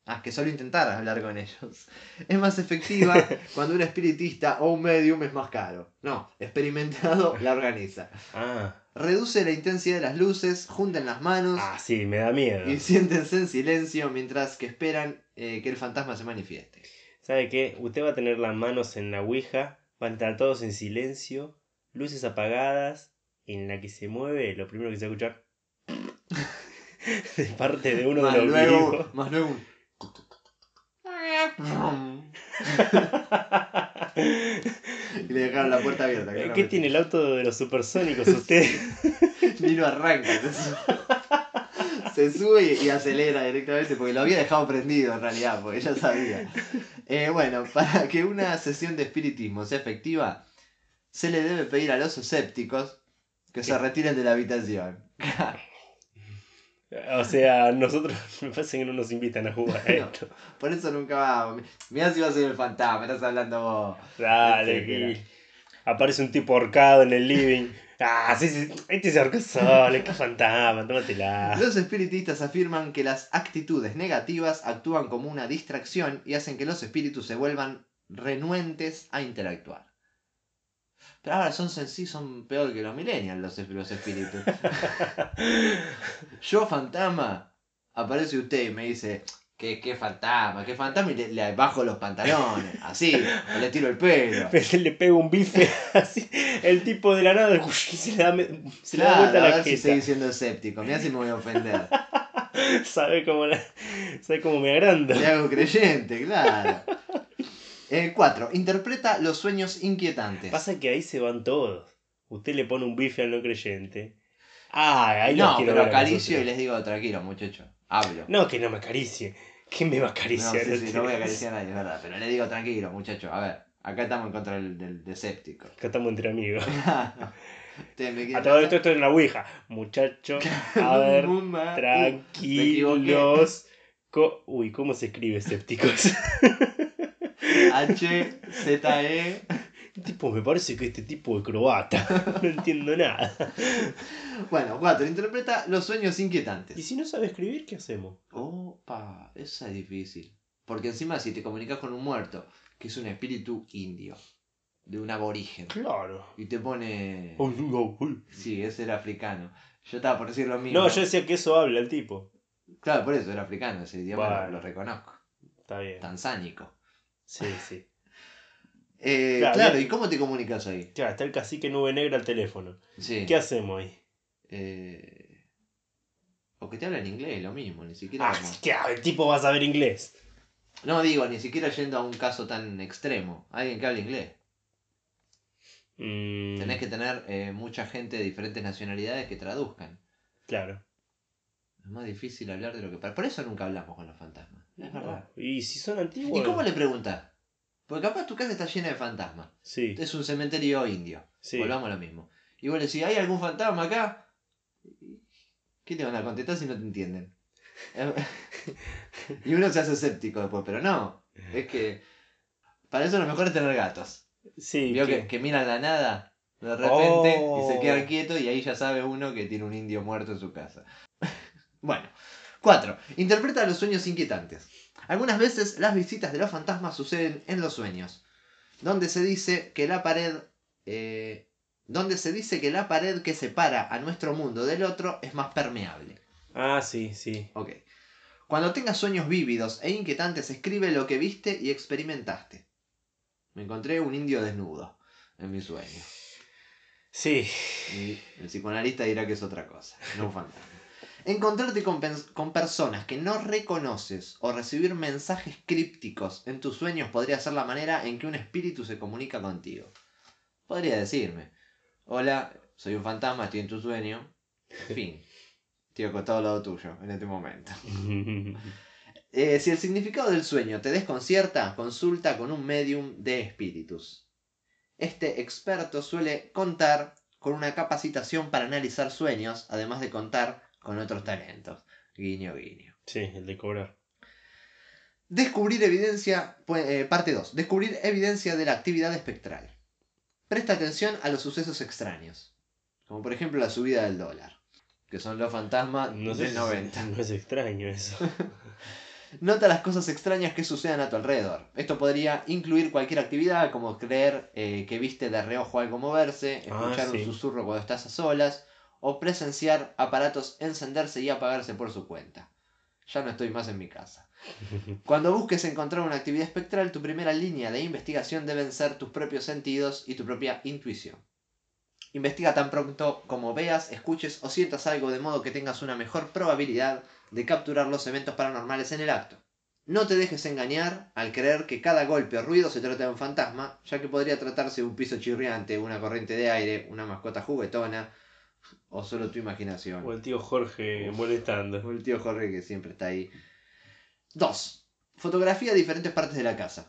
Ah, que solo intentar hablar con ellos. [LAUGHS] Es más efectiva [LAUGHS] cuando un espiritista o un medium es más caro. No, experimentado [LAUGHS] la organiza. Ah, Reduce la intensidad de las luces, junten las manos ah, sí, me da miedo. y siéntense en silencio mientras que esperan eh, que el fantasma se manifieste. ¿Sabe qué? Usted va a tener las manos en la ouija, van a estar todos en silencio, luces apagadas, en la que se mueve, lo primero que se va a escuchar de parte de uno más, de los luego, vivos. más luego. Y le dejaron la puerta abierta. ¿Qué claramente. tiene el auto de los supersónicos usted? [LAUGHS] Ni lo arranca. Se sube, y acelera directamente porque lo había dejado prendido en realidad, porque ya sabía. Eh, bueno, [LAUGHS] para que una sesión de espiritismo sea efectiva, se le debe pedir a los escépticos que se retiren de la habitación. [LAUGHS] o sea, nosotros [LAUGHS] me parece que no nos invitan a jugar a No. esto. Por eso nunca vamos. Mirá si va a ser el fantasma, estás hablando vos. Dale, y aparece un tipo ahorcado en el living. [LAUGHS] Ah, sí, sí, este se ahorcó solo, qué fantasma, tómatela. Los espiritistas afirman que las actitudes negativas actúan como una distracción y hacen que los espíritus se vuelvan renuentes a interactuar. Pero ahora son sencillos, son peor que los millennials los, esp- los espíritus. [LAUGHS] Yo, fantasma, aparece usted y me dice, ¿qué, qué fantasma? ¿Qué fantasma? Y le, le bajo los pantalones, [LAUGHS] así, o le tiro el pelo. [LAUGHS] Pero le pega un bife así, el tipo de la nada y se le da, se le da vuelta a la ver si jeta. seguís siendo escéptico, mirá si me voy a ofender. ¿Sabe cómo, la, sabe cómo me agranda? Le hago creyente, claro. 4. interpreta los sueños inquietantes. Pasa que ahí se van todos. Usted le pone un bife al no creyente. Ah, ahí los no, quiero pero ver a acaricio y les digo, tranquilo, muchacho, hablo. No, que no me acaricie. ¿Quién me va a No, acariciar? sí, sí, no voy a [LAUGHS] acariciar a nadie, es verdad. Pero le digo, tranquilo, muchacho, a ver, acá estamos en contra del, del deséptico. Acá estamos entre amigos. [LAUGHS] A todo esto estoy en la ouija. Muchacho, [LAUGHS] a ver. Uh, tranquilos. Uy, ¿cómo se escribe escépticos? H, Z, E. [LAUGHS] tipo, me parece que este tipo es croata. [LAUGHS] No entiendo nada. Bueno, 4. Interpreta los sueños ¿Y inquietantes. si no sabe escribir, qué hacemos? Opa, esa es difícil. Porque encima si te comunicas con un muerto, que es un espíritu indio. de un aborigen. Claro. Y te pone... Uy. Sí, ese era africano. Yo estaba por decir lo mismo. No, yo decía que eso habla el tipo. Claro, por eso era africano, ese idioma lo- Bueno. lo, reconozco. Está bien. Tanzánico. Sí, sí. Eh, Claro. ¿y cómo te comunicas ahí? Claro, está el cacique nube negra al teléfono. Sí. ¿Qué hacemos ahí? Eh, o que te hablan inglés, lo mismo, ni siquiera... Ah, como-. El tipo va a saber inglés. No digo, ni siquiera yendo a un caso tan extremo. Alguien que hable inglés. Mm, Tenés que tener eh, mucha gente de diferentes nacionalidades que traduzcan. Claro. Es más difícil hablar de lo que... Por eso nunca hablamos con los fantasmas. Es verdad. Y si son antiguos. ¿Y cómo le preguntás? Porque capaz tu casa está llena de fantasmas. Sí, Es un cementerio indio. sí. Volvamos a lo mismo. Y vos le decís, ¿hay algún fantasma acá? ¿Qué te van a contestar si no te entienden? [LAUGHS] y uno se hace escéptico después, pero no. Es que para eso lo mejor es tener gatos. Sí, Vio que- miran la nada de repente y Oh. se quedan quietos y ahí ya sabe uno que tiene un indio muerto en su casa. [LAUGHS] bueno. 4. Interpreta los sueños inquietantes. Algunas veces las visitas de los fantasmas suceden en los sueños, donde se dice que la pared, eh, donde se dice que la pared que separa a nuestro mundo del otro es más permeable. Ah, sí, sí. Ok. Cuando tengas sueños vívidos e inquietantes, escribe lo que viste y experimentaste. Me encontré un indio desnudo en mi sueño. Sí. Y el psicoanalista dirá que es otra cosa, no un fantasma. Encontrarte con, personas que no reconoces o recibir mensajes crípticos en tus sueños podría ser la manera en que un espíritu se comunica contigo. Podría decirme, hola, soy un fantasma, estoy en tu sueño. [LAUGHS] Fin. Estoy acostado al lado tuyo en este momento. [LAUGHS] Eh, si el significado del sueño te desconcierta, consulta con un medium de espíritus. Este experto suele contar con una capacitación para analizar sueños, además de contar con otros talentos. Guiño, guiño. sí, el de cobrar. Descubrir evidencia, pu- eh, parte 2. Descubrir evidencia de la actividad espectral. Presta atención a los sucesos extraños, como por ejemplo la subida del dólar, que son los fantasmas No del si 90. no es extraño eso. [LAUGHS] Nota las cosas extrañas que sucedan a tu alrededor. Esto podría incluir cualquier actividad, como creer eh, que viste de reojo algo moverse, Ah, escuchar sí. un susurro cuando estás a solas, o presenciar aparatos encenderse y apagarse por su cuenta. Ya no estoy más en mi casa. [LAUGHS] Cuando busques encontrar una actividad espectral, tu primera línea de investigación deben ser tus propios sentidos y tu propia intuición. Investiga tan pronto como veas, escuches o sientas algo de modo que tengas una mejor probabilidad de capturar los eventos paranormales en el acto. No te dejes engañar al creer que cada golpe o ruido se trata de un fantasma, ya que podría tratarse de un piso chirriante, una corriente de aire, una mascota juguetona o solo tu imaginación. O el tío Jorge Uf. molestando. O el tío Jorge que siempre está ahí. 2. Fotografía de diferentes partes de la casa,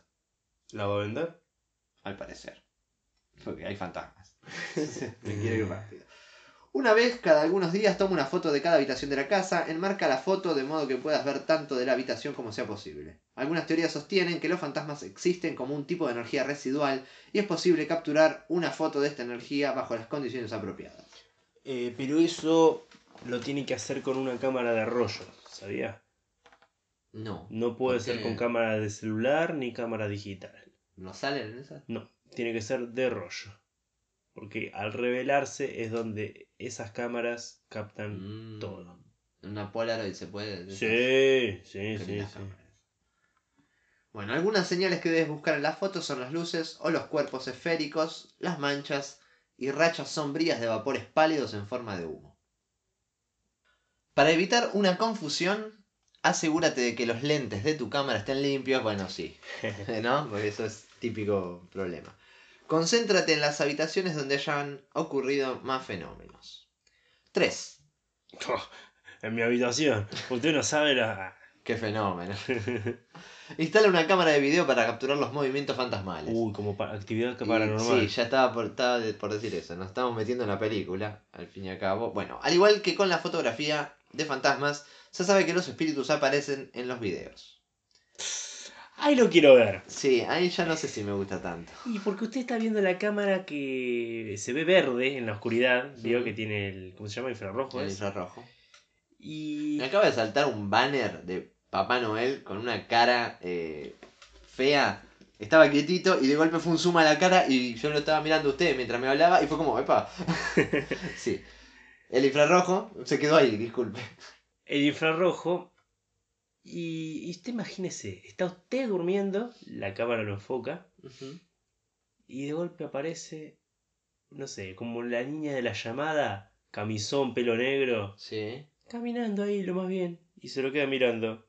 ¿La va a vender? al parecer. Porque hay fantasmas. Me quiero ir rápido. Una vez cada algunos días toma una foto de cada habitación de la casa, enmarca la foto de modo que puedas ver tanto de la habitación como sea posible. Algunas teorías sostienen que los fantasmas existen como un tipo de energía residual y es posible capturar una foto de esta energía bajo las condiciones apropiadas. Eh, pero eso lo tiene que hacer con una cámara de rollo, ¿sabía? No. No puede ¿Por ser con cámara de celular ni cámara digital. ¿No salen en esas? No, tiene que ser de rollo. Porque al revelarse es donde esas cámaras captan Mm. todo. Una Polaroid se puede. Sí, sí, sí, sí. Bueno, algunas señales que debes buscar en las fotos son las luces o los cuerpos esféricos, las manchas y rachas sombrías de vapores pálidos en forma de humo. Para evitar una confusión, asegúrate de que los lentes de tu cámara estén limpios. Bueno, sí, [LAUGHS] ¿no? Porque eso es típico problema. Concéntrate en las habitaciones donde hayan ocurrido más fenómenos. 3. Oh, [LAUGHS] en mi habitación. Usted no sabe la. Qué fenómeno. [LAUGHS] Instala una cámara de video para capturar los movimientos fantasmales. Uy, como pa- actividad paranormal. Sí, ya estaba por, estaba por decir eso. Nos estamos metiendo en la película, al fin y al cabo. Bueno, al igual que con la fotografía de fantasmas, se sabe que los espíritus aparecen en los videos. Ay, lo quiero ver. Sí, ahí ya no sé si me gusta tanto. Y porque usted está viendo la cámara que se ve verde en la oscuridad. Vio Ujú. que tiene el. ¿Cómo se llama? Infrarrojo. El infrarrojo. Y. Me acaba de saltar un banner de Papá Noel con una cara eh, fea estaba quietito y de golpe fue un zoom a la cara y yo lo estaba mirando a usted mientras me hablaba y fue como, epa. [LAUGHS] sí. El infrarrojo se quedó ahí, disculpe. El infrarrojo. Y, y usted imagínese, está usted durmiendo, la cámara lo enfoca, y de golpe aparece, no sé, como la niña de la llamada, camisón, pelo negro, Sí. caminando ahí lo más bien, y se lo queda mirando.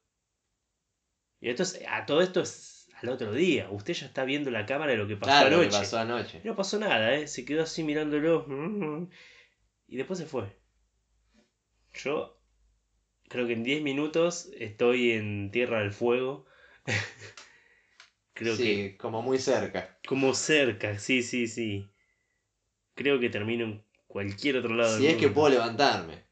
Y esto es- a todo esto es al otro día, usted ya está viendo la cámara de lo que pasó Claro, lo que anoche. pasó anoche. No pasó nada, ¿eh? Se quedó así mirándolo. Y después se fue. Yo creo que en 10 minutos estoy en Tierra del Fuego. [LAUGHS] creo sí, que como muy cerca. como cerca, sí, sí, sí. Creo que termino en cualquier otro lado Si del es que mundo. puedo levantarme.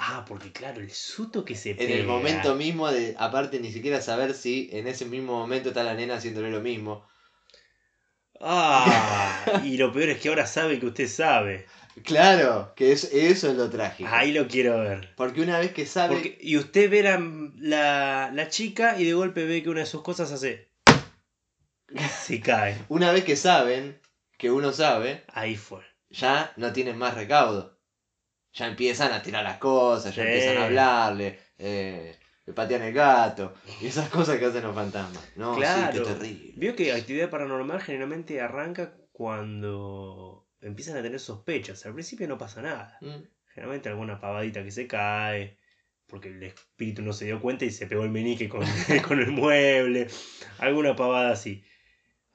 Ah, porque claro, el susto que se En pega. el momento mismo de, aparte ni siquiera saber si en ese mismo momento está la nena haciéndole lo mismo. Ah, [LAUGHS] y lo peor es que ahora sabe que usted sabe. Claro, que es, eso es lo trágico. Ahí lo quiero ver. Porque una vez que sabe... Porque, y usted ve la, la, la chica y de golpe ve que una de sus cosas hace. [LAUGHS] Se cae. Una vez que saben que uno sabe, Ahí fue. ya no tienen más recaudo. Ya empiezan a tirar las cosas, ya Sí. empiezan a hablarle, eh, le patean el gato, y esas cosas que hacen los fantasmas. No, Claro. sí, qué terrible. Vio que actividad paranormal generalmente arranca cuando empiezan a tener sospechas. Al principio no pasa nada. Mm. Generalmente alguna pavadita que se cae. Porque el espíritu no se dio cuenta y se pegó el menique con, [LAUGHS] con el mueble. Alguna pavada así.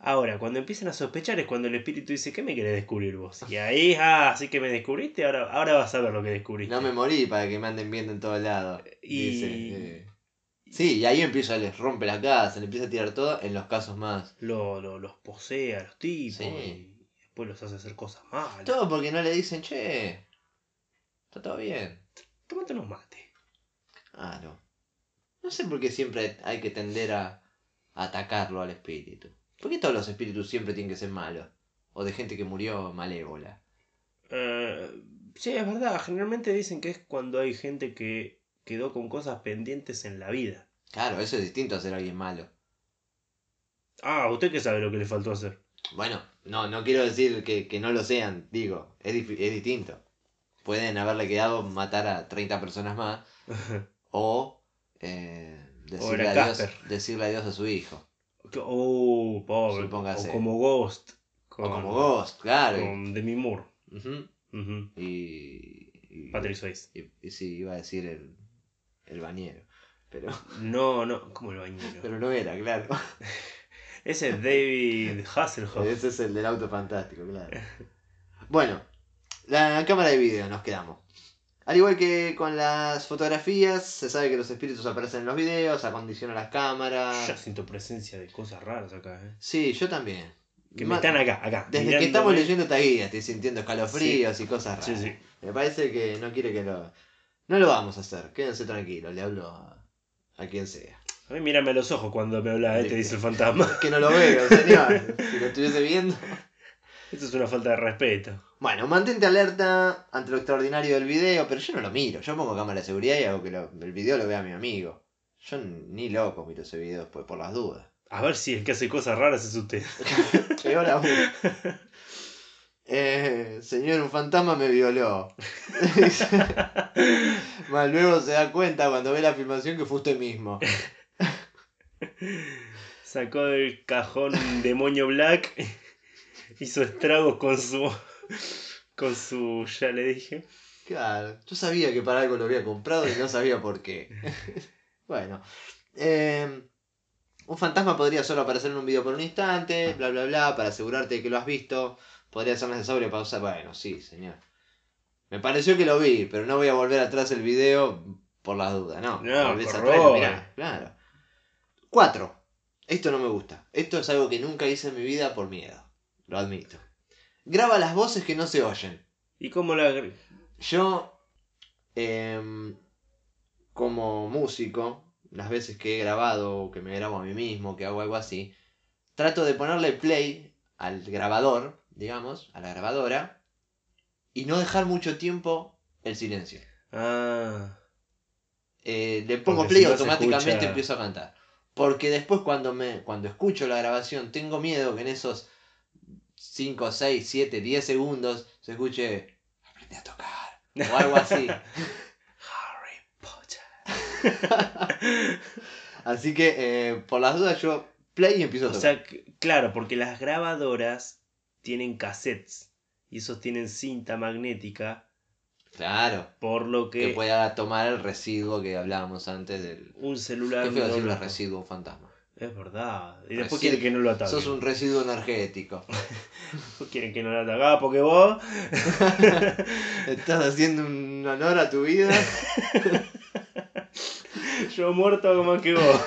Ahora, cuando empiezan a sospechar es cuando el espíritu dice, ¿qué me querés descubrir vos? Y ahí, ah, así que me descubriste, ahora, ahora vas a ver lo que descubriste. No me morí para que me anden viendo en todos lados. Y- Dice, eh. Sí, y ahí empieza, les rompe la casa, le empieza a tirar todo en los casos más. Lo, lo- los posee a los tipos Sí. y después los hace hacer cosas malas. Todo porque no le dicen, che, está todo bien. Tómate unos mates. Ah, no. No sé por qué siempre hay que tender a, a atacarlo al espíritu. ¿Por qué todos los espíritus siempre tienen que ser malos? O de gente que murió malévola. Eh, sí, es verdad. Generalmente dicen que es cuando hay gente que quedó con cosas pendientes en la vida. Claro, eso es distinto a ser alguien malo. Ah, ¿usted qué sabe lo que le faltó hacer? Bueno, no, no quiero decir que, que no lo sean, digo, es, es distinto. Pueden haberle quedado matar a 30 personas más [LAUGHS] o eh, decirle, adiós, decirle adiós a su hijo. Oh, pobre. Supóngase. O como Ghost. Con, O como Ghost, claro. Con Demi Moore. Ujú. Ujú. Y, y, Patrick Swayze. y, y sí, iba a decir el, el bañero. Pero, [LAUGHS] No, no, como el bañero. pero no era, claro. [LAUGHS] Ese es David Hasselhoff. Ese es el del auto fantástico, claro. Bueno, la cámara de video nos quedamos. Al igual que con las fotografías, se sabe que los espíritus aparecen en los videos, acondiciona las cámaras. Ya siento presencia de cosas raras acá, ¿eh? Sí, yo también. Que me están acá, acá. Desde que estamos leyendo esta guía estoy sintiendo escalofríos y cosas raras. Sí, sí. Me parece que no quiere que lo... No lo vamos a hacer, quédense tranquilos, le hablo a, a quien sea. A mí mírame a los ojos cuando me habla, ¿eh? te dice el fantasma. [LAUGHS] Que no lo veo, señor. [LAUGHS] si lo estuviese viendo... Esto es una falta de respeto. Bueno, mantente alerta ante lo extraordinario del video, pero yo no lo miro. Yo pongo cámara de seguridad y hago que lo- el video lo vea mi amigo. Yo ni loco miro ese video después por las dudas. A ver si el que hace cosas raras es usted. [LAUGHS] Peor aún. [LAUGHS] Eh, señor, un fantasma me violó. [LAUGHS] Más luego se da cuenta cuando ve la filmación que fue usted mismo. Sacó del cajón un demonio black. Hizo estragos con su. Con su. Ya le dije. Claro, yo sabía que para algo lo había comprado y no sabía por qué. [LAUGHS] bueno, eh, un fantasma podría solo aparecer en un video por un instante, bla bla bla, para asegurarte de que lo has visto. Podría ser necesario pausar. Bueno, sí, señor. Me pareció que lo vi, pero no voy a volver atrás el video por las dudas, no. No, Volvés por atrás y lo favor. mirás, claro. Cuatro. Esto no me gusta. Esto es algo que nunca hice en mi vida por miedo. Lo admito. Graba las voces que no se oyen. ¿Y cómo la.? Yo, em, como músico, las veces que he grabado o que me grabo a mí mismo, que hago algo así, trato de ponerle play al grabador, digamos, a la grabadora, y no dejar mucho tiempo el silencio. Ah. Eh, le pongo Porque play si no se automáticamente escucha- empiezo a cantar. Porque después cuando me cuando escucho la grabación tengo miedo que en esos 5, 6, 7, 10 segundos se escuche aprende a tocar [LAUGHS] o algo así. Harry Potter. [LAUGHS] así que eh, por las dudas yo play y empiezo a O tocar. sea, que- claro, porque las grabadoras tienen cassettes y esos tienen cinta magnética, claro, por lo que que pueda tomar el residuo que hablábamos antes del un celular Qué decirle lo- residuo fantasma. Es verdad. Y después quieren que no lo ataquen. Sos un residuo energético. Quieren que no lo ataquen. Ah, porque vos [LAUGHS] Estás haciendo un honor a tu vida. [LAUGHS] yo muerto hago más que vos. [LAUGHS]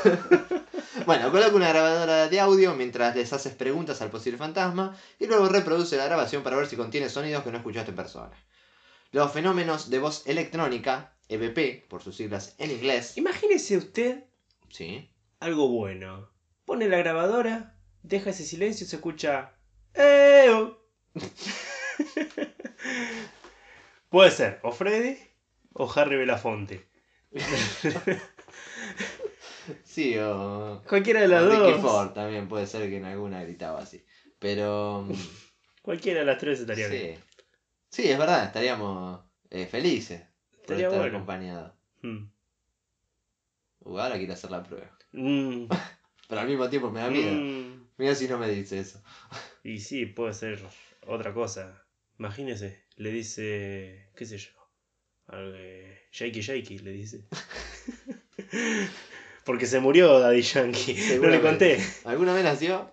Bueno, coloca una grabadora de audio mientras les haces preguntas al posible fantasma y luego reproduce la grabación para ver si contiene sonidos que no escuchaste en persona. Los fenómenos de voz electrónica, EVP, por sus siglas en inglés, Imagínese usted sí, algo bueno. Pone la grabadora, deja ese silencio y se escucha. "Eo". [LAUGHS] Puede ser o Freddy o Harry Belafonte. [LAUGHS] sí, o... Cualquiera de las o Ricky dos. Ford también puede ser que en alguna gritaba así. Pero... mm, [LAUGHS] Cualquiera de las tres estaría bien. sí. sí, es verdad, estaríamos eh, felices por Estaría estar bueno. acompañados. Mm. Uh, ahora quiero hacer la prueba. Mm. [LAUGHS] Pero al mismo tiempo me da miedo. Mm. Mira si no me dice eso. [LAUGHS] Y sí, puede ser otra cosa. Imagínese, le dice, qué sé yo, algo de Jakey Jakey le dice. [LAUGHS] Porque se murió Daddy Yankee, no le conté. ¿Alguna vez nació?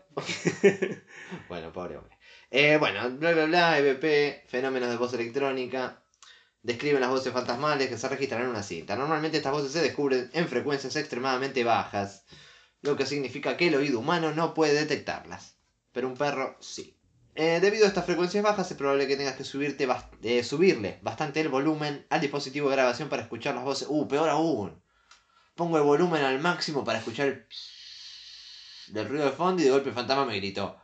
bueno, pobre hombre. Eh, bueno, bla bla bla, EVP, fenómenos de voz electrónica. Describen las voces fantasmales que se registran en una cinta. Normalmente estas voces se descubren en frecuencias extremadamente bajas, lo que significa que el oído humano no puede detectarlas. Pero un perro sí. Eh, debido a estas frecuencias bajas es probable que tengas que subirte eh, subirle bastante el volumen al dispositivo de grabación para escuchar las voces. Uh, peor aún. Pongo el volumen al máximo para escuchar el del ruido de fondo y de golpe el fantasma me gritó.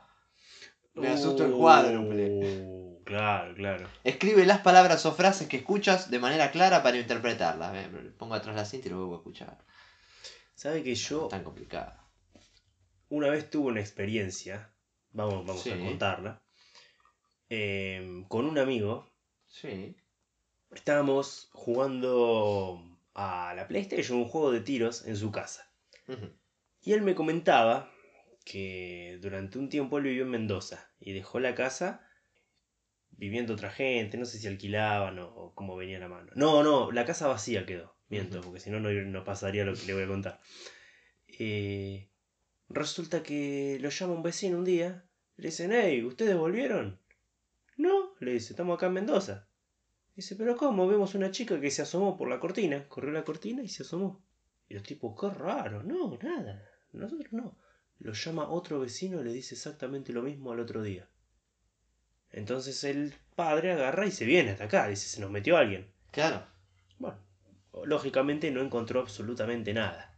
Me asusto el Uh, Claro, claro. Escribe las palabras o frases que escuchas de manera clara para interpretarlas. Pongo atrás la cinta y lo vuelvo a escuchar. ¿Sabe que yo Tan complicado. una vez tuve una experiencia, vamos, vamos Sí. a contarla, eh, con un amigo Sí. estábamos jugando a la PlayStation, un juego de tiros en su casa. Y él me comentaba que durante un tiempo él vivió en Mendoza y dejó la casa viviendo otra gente, no sé si alquilaban o, o cómo venía la mano. No, no, la casa vacía quedó, miento, porque si no, no no pasaría lo que le voy a contar. Eh, resulta que lo llama un vecino un día, le dicen, hey, ¿ustedes volvieron? No, le dice, estamos acá en Mendoza. Dice, pero ¿cómo? Vemos una chica que se asomó por la cortina, corrió la cortina y se asomó. Y los tipos, qué raro, no, nada, nosotros no. Lo llama otro vecino y le dice exactamente lo mismo al otro día. Entonces el padre agarra y se viene hasta acá, dice, se nos metió alguien. Claro. Bueno, lógicamente no encontró absolutamente nada.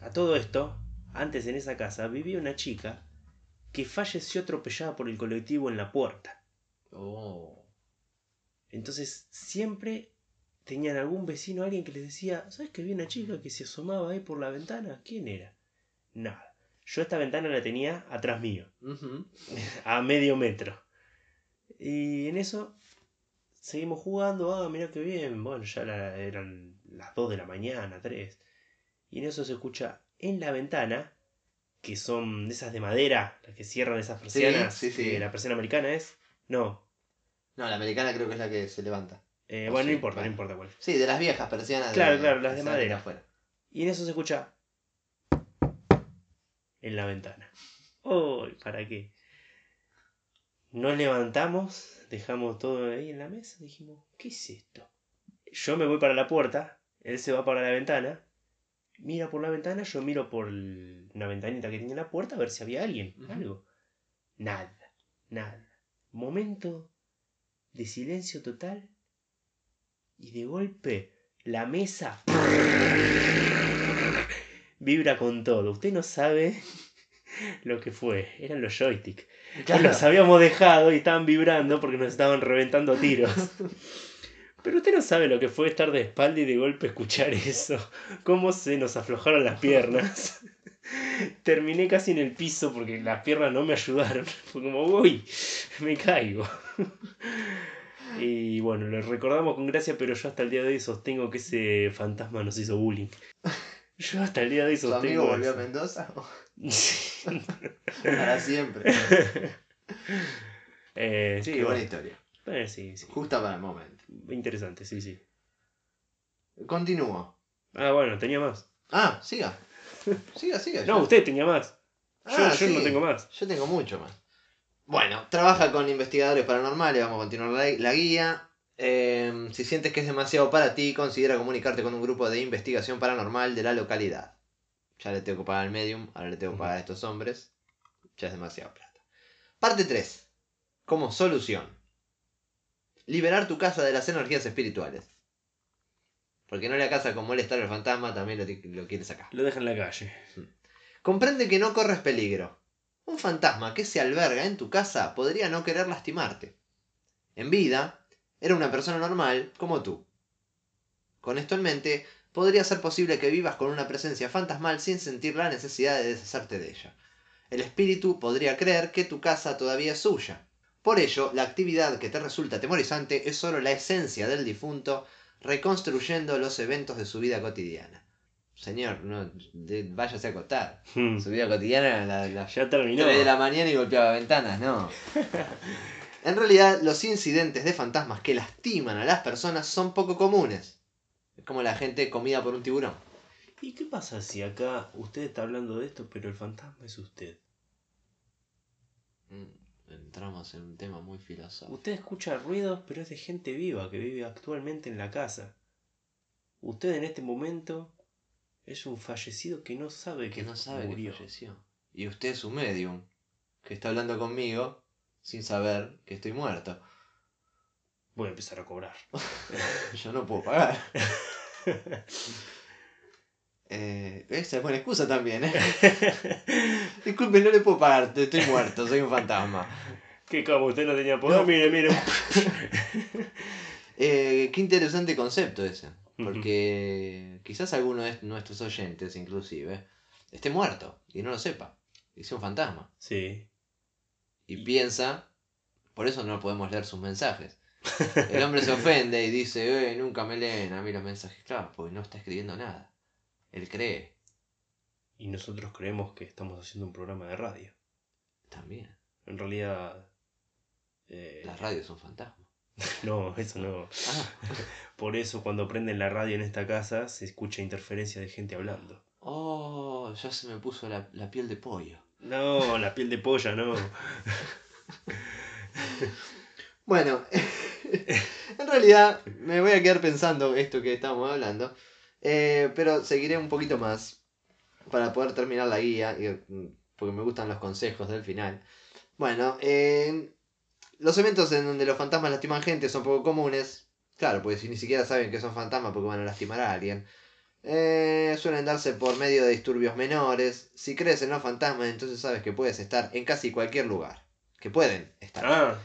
A todo esto, antes en esa casa vivía una chica que falleció atropellada por el colectivo en la puerta. Oh. Entonces siempre tenían algún vecino, alguien que les decía, ¿sabes que vi una chica que se asomaba ahí por la ventana? ¿Quién era? Nada. Yo esta ventana la tenía atrás mío, [LAUGHS] a medio metro. Y en eso seguimos jugando, ah, mira qué bien, bueno, ya la- eran las 2 de la mañana, 3. Y en eso se escucha en la ventana, que son de esas de madera, las que cierran esas persianas, sí, sí. que la persiana americana es, no, No, la americana creo que es la que se levanta. eh, Oh, bueno, sí, no importa, bueno. no importa cuál. Sí, de las viejas persianas. Claro, claro, las de madera. afuera. Y en eso se escucha en la ventana. Uy, ¿para qué? Nos levantamos, dejamos todo ahí en la mesa, dijimos, ¿qué es esto? Yo me voy para la puerta, él se va para la ventana, mira por la ventana, yo miro por una ventanita que tiene en la puerta a ver si había alguien, algo. Nada, nada. Momento de silencio total y de golpe la mesa [LAUGHS] vibra con todo. Usted no sabe lo que fue. Eran los joysticks. Claro. Los habíamos dejado y estaban vibrando porque nos estaban reventando tiros. [LAUGHS] Pero usted no sabe lo que fue estar de espalda y de golpe escuchar eso. Cómo se nos aflojaron las piernas. [LAUGHS] Terminé casi en el piso porque las piernas no me ayudaron. Fue como, uy, me caigo. [LAUGHS] Y bueno, lo recordamos con gracia, pero yo hasta el día de hoy sostengo que ese fantasma nos hizo bullying. Yo hasta el día de hoy ¿Tu sostengo. amigo volvió a. Mendoza? Para siempre. [LAUGHS] Eh, sí, Qué buena bueno. historia. Eh, sí, sí. Justa para el momento. Interesante, sí, sí. Continúo. Ah, bueno, tenía más. Ah, siga. Siga, siga. No, yo- usted tenía más. Yo, Ah, yo no tengo más. Yo tengo mucho más. Bueno, trabaja con investigadores paranormales, vamos a continuar la, la guía. Eh, si sientes que es demasiado para ti, considera comunicarte con un grupo de investigación paranormal de la localidad. Ya le tengo que pagar al medium, ahora le tengo que pagar a estos hombres. Ya es demasiado plata. Parte 3. Como solución. Liberar tu casa de las energías espirituales. Porque no le casa con molestar al fantasma, también lo, lo quiere sacar. Lo deja en la calle. Comprende que no corres peligro. Un fantasma que se alberga en tu casa podría no querer lastimarte. En vida, era una persona normal como tú. Con esto en mente, podría ser posible que vivas con una presencia fantasmal sin sentir la necesidad de deshacerte de ella. El espíritu podría creer que tu casa todavía es suya. Por ello, la actividad que te resulta temorizante es solo la esencia del difunto reconstruyendo los eventos de su vida cotidiana. Señor, no, de- váyase a acostar. Hmm. Su vida cotidiana la, la Ya terminó. 3 de la mañana y golpeaba ventanas, no. [LAUGHS] En realidad, los incidentes de fantasmas que lastiman a las personas son poco comunes. Es como la gente comida por un tiburón. ¿Y qué pasa si acá usted está hablando de esto, pero el fantasma es usted? Mm, Entramos en un tema muy filosófico. Usted escucha ruidos, pero es de gente viva que vive actualmente en la casa. Usted en este momento es un fallecido que no sabe que, Que no sabe murió. que falleció. Y usted es un medium que está hablando conmigo sin saber que estoy muerto. Voy a empezar a cobrar. [LAUGHS] Yo no puedo pagar. [LAUGHS] Eh, esa es buena excusa también, ¿eh? [LAUGHS] Disculpe, no le puedo pagar, estoy muerto, soy un fantasma. ¿Qué como usted no tenía poder? No. Mire, mire. Eh, qué interesante concepto ese. Porque quizás alguno de nuestros oyentes, inclusive, esté muerto y no lo sepa. Y sea un fantasma. Sí. Y piensa, por eso no podemos leer sus mensajes. El hombre se ofende y dice, eh, nunca me leen a mí los mensajes. Claro, porque no está escribiendo nada. Él cree Y nosotros creemos que estamos haciendo un programa de radio. también. En realidad... eh, Las radios son fantasmas. [LAUGHS] no, eso no. Ah, Por eso cuando prenden la radio en esta casa se escucha interferencia de gente hablando. oh, ya se me puso la, la piel de pollo. No, la piel de polla, no. [LAUGHS] Bueno, [LAUGHS] en realidad me voy a quedar pensando esto que estábamos hablando, eh, pero seguiré un poquito más para poder terminar la guía, mm, porque me gustan los consejos del final. Bueno, los eventos en donde los fantasmas lastiman gente son poco comunes, claro, porque si ni siquiera saben que son fantasmas porque van a lastimar a alguien. Eh, suelen darse por medio de disturbios menores. Si crees en los fantasmas, entonces sabes que puedes estar en casi cualquier lugar. Que pueden estar. Ah,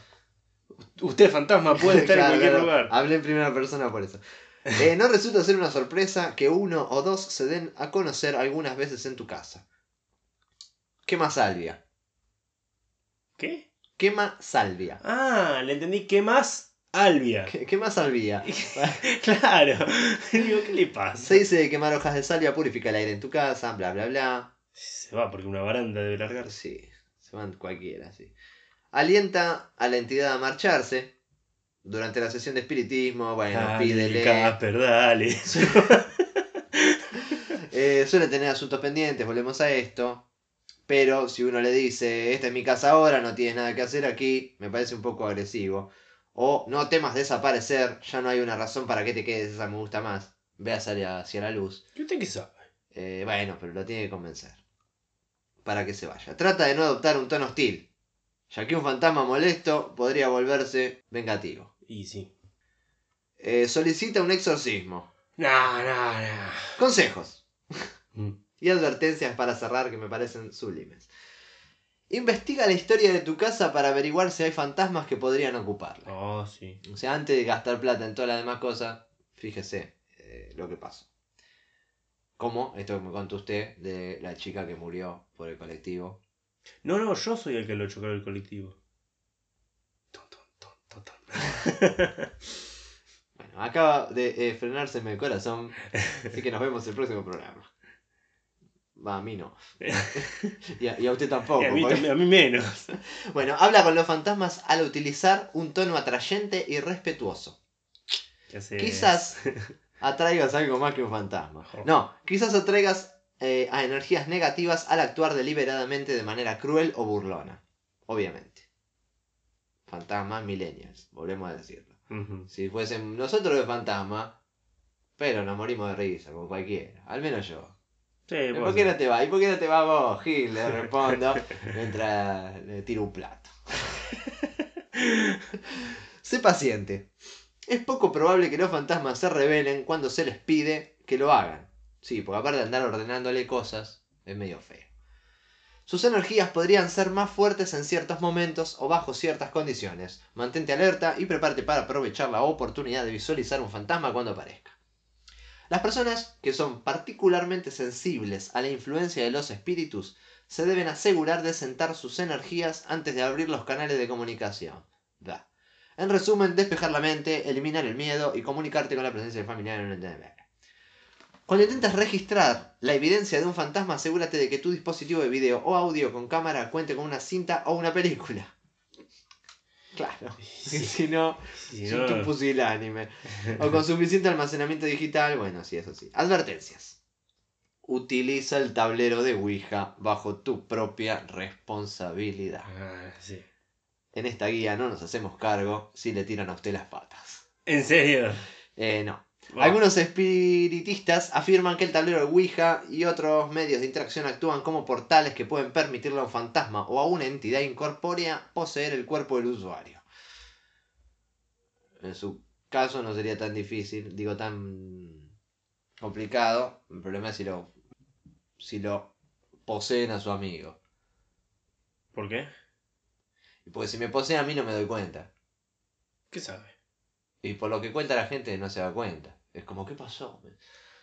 usted fantasma puede [LAUGHS] estar Claro, en cualquier claro. lugar. Hablé en primera persona por eso. Eh, no resulta ser una sorpresa que uno o dos se den a conocer algunas veces en tu casa. Quema salvia. ¿Qué? Quema salvia. Ah, le entendí. ¿Qué más? Albia. ¿Qué, quema salvia? [LAUGHS] claro. [LAUGHS] Digo, ¿qué le pasa? Se dice que quemar hojas de salvia purifica el aire en tu casa, bla bla bla. Se va porque una baranda debe largarse. Sí, se van cualquiera, sí. Alienta a la entidad a marcharse. Durante la sesión de espiritismo, bueno, Dale, pídele. Casper, dale. [LAUGHS] [LAUGHS] Eh, suele tener asuntos pendientes, volvemos a esto. Pero si uno le dice, esta es mi casa ahora, no tienes nada que hacer aquí, me parece un poco agresivo. O no temas desaparecer, ya no hay una razón para que te quedes, esa me gusta más. Ve hacia, hacia la luz. ¿Y usted qué sabe? Eh, bueno, pero lo tiene que convencer. Para que se vaya. Trata de no adoptar un tono hostil, ya que un fantasma molesto podría volverse vengativo. Y sí. Eh, solicita un exorcismo. No, no, no. Consejos. Mm. y advertencias para cerrar que me parecen sublimes. Investiga la historia de tu casa para averiguar si hay fantasmas que podrían ocuparla. Oh, sí. O sea, antes de gastar plata en todas las demás cosas, fíjese eh, lo que pasó. Como esto que me contó usted de la chica que murió por el colectivo. No, no, yo soy el que lo chocó el colectivo. Ton, ton, ton. [LAUGHS] Bueno, acaba de eh, frenárseme el corazón. Así que nos vemos el próximo programa. Va, a mí no. [LAUGHS] y, a, y a usted tampoco. Y a, mí, porque- a mí menos. [LAUGHS] Bueno, habla con los fantasmas al utilizar un tono atrayente y respetuoso. Quizás atraigas algo más que un fantasma. No, quizás atraigas eh, a energías negativas al actuar deliberadamente de manera cruel o burlona. Obviamente. Fantasmas millennials, volvemos a decirlo. Si fuesen nosotros de fantasma, pero nos morimos de risa, como cualquiera. Al menos yo. Sí, ¿Y ¿Por qué no te vas? ¿Y por qué no te vas vos, Gil? Le [LAUGHS] respondo mientras le tiro un plato. [LAUGHS] sé paciente. Es poco probable que los fantasmas se rebelen cuando se les pide que lo hagan. Sí, porque aparte de andar ordenándole cosas, es medio feo. Sus energías podrían ser más fuertes en ciertos momentos o bajo ciertas condiciones. Mantente alerta y prepárate para aprovechar la oportunidad de visualizar un fantasma cuando aparezca. Las personas que son particularmente sensibles a la influencia de los espíritus se deben asegurar de sentar sus energías antes de abrir los canales de comunicación. Da. En resumen, despejar la mente, eliminar el miedo y comunicarte con la presencia familiar en el Cuando intentes registrar la evidencia de un fantasma, asegúrate de que tu dispositivo de video o audio con cámara cuente con una cinta o una película. Claro, [LAUGHS] si no, Si si no- un pusilánime. O con suficiente almacenamiento digital, bueno, sí, eso sí. Advertencias. Utiliza el tablero de Ouija bajo tu propia responsabilidad. Ah, sí. En esta guía no nos hacemos cargo si le tiran a usted las patas. ¿En serio? Eh, no. Algunos espiritistas afirman que el tablero de Ouija y otros medios de interacción actúan como portales que pueden permitirle a un fantasma o a una entidad incorpórea poseer el cuerpo del usuario. En su caso no sería tan difícil, digo tan complicado. El problema es si lo, si lo poseen a su amigo. ¿Por qué? Porque si me poseen a mí no me doy cuenta. ¿Qué sabe? Y por lo que cuenta la gente no se da cuenta. Es como, ¿qué pasó? Me, me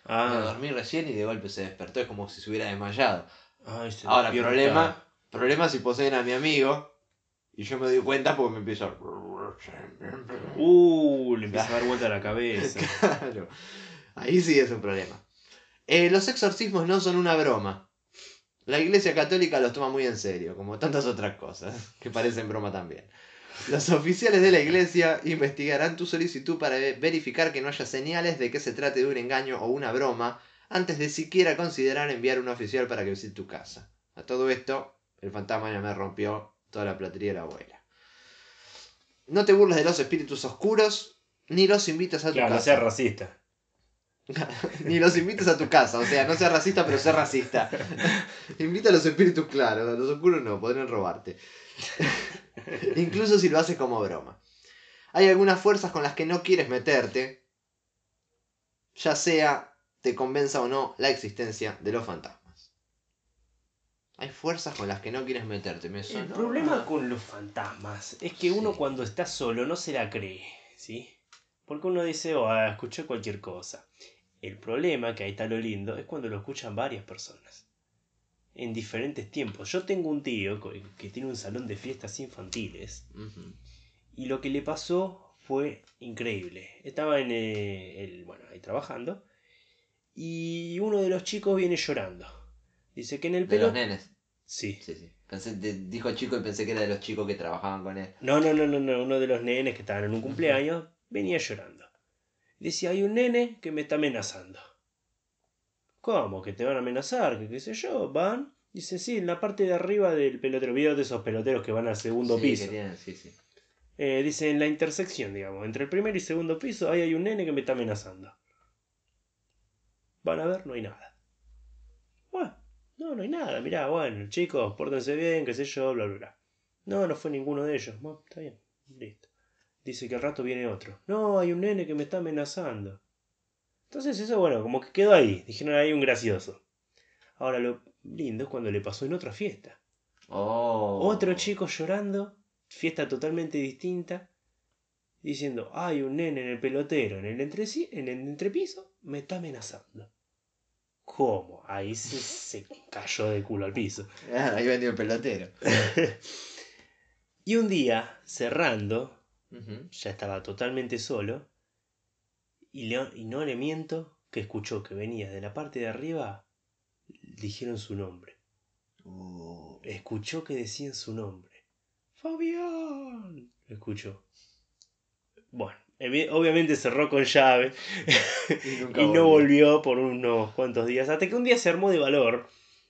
Ah, dormí recién y de golpe se despertó. Es como si se hubiera desmayado. ay, se Ahora, despierta. problema, problema si poseen a mi amigo y yo me doy cuenta porque me empiezo a... Uh, le empieza a dar vuelta la cabeza. [LAUGHS] Claro. Ahí sí es un problema. Eh, los exorcismos no son una broma. La Iglesia Católica los toma muy en serio, como tantas otras cosas, que parecen broma también. Los oficiales de la Iglesia investigarán tu solicitud para ve- verificar que no haya señales de que se trate de un engaño o una broma, antes de siquiera considerar enviar un oficial para que visite tu casa. A todo esto, el fantasma ya me rompió toda la platería de la abuela. No te burles de los espíritus oscuros, ni los invites a tu Claro, no casa. sea racista. [LAUGHS] Ni los invites a tu casa, o sea, no seas racista, pero sé racista. [LAUGHS] Invita a los espíritus claros, a los oscuros no, podrían robarte. Incluso si lo haces como broma. Hay algunas fuerzas con las que no quieres meterte, ya sea te convenza o no la existencia de los fantasmas. Hay fuerzas con las que no quieres meterte, me El problema con los fantasmas es que uno Sí. cuando está solo no se la cree, ¿sí? Porque uno dice, oh, escuché cualquier cosa. El problema, que ahí está lo lindo, es cuando lo escuchan varias personas. En diferentes tiempos. Yo tengo un tío que tiene un salón de fiestas infantiles y lo que le pasó fue increíble. Estaba en eh, el, bueno, ahí trabajando y uno de los chicos viene llorando. Dice que en el De pelo... los nenes. Sí. Sí, sí. Pensé, de- dijo chico y pensé que era de los chicos que trabajaban con él. No, no, no, no, no, uno de los nenes que estaban en un cumpleaños venía llorando. Decía, hay un nene que me está amenazando. ¿Cómo? ¿Que te van a amenazar? ¿Que qué sé yo? ¿Van? Dice, sí, en la parte de arriba del pelotero. ¿Vieron de esos peloteros que van al segundo Sí, piso? que tienen- sí, sí. Eh, dice, en la intersección, digamos, entre el primer y segundo piso, ahí hay un nene que me está amenazando. Van a ver, no hay nada. Bueno, no, no hay nada. Mirá, bueno, chicos, pórtense bien, qué sé yo, bla, bla, bla. No, no fue ninguno de ellos. Bueno, está bien, listo. Dice que al rato viene otro. No, hay un nene que me está amenazando. Entonces eso, bueno, como que quedó ahí. Dijeron, hay un gracioso. Ahora lo lindo es cuando le pasó en otra fiesta. Oh. Otro chico llorando, fiesta totalmente distinta, diciendo, hay un nene en el pelotero, en el, entresi- en el entrepiso, me está amenazando. ¿Cómo? Ahí se, se cayó de culo al piso. [LAUGHS] Ah, ahí vendió el pelotero. [LAUGHS] Y un día, cerrando, ya estaba totalmente solo, y, le- y no le miento, que escuchó que venía de la parte de arriba, dijeron su nombre. Uh, Escuchó que decían su nombre. Fabián. Escuchó. Bueno, obviamente cerró con llave y [LAUGHS] no volvió por unos cuantos días. Hasta que un día se armó de valor.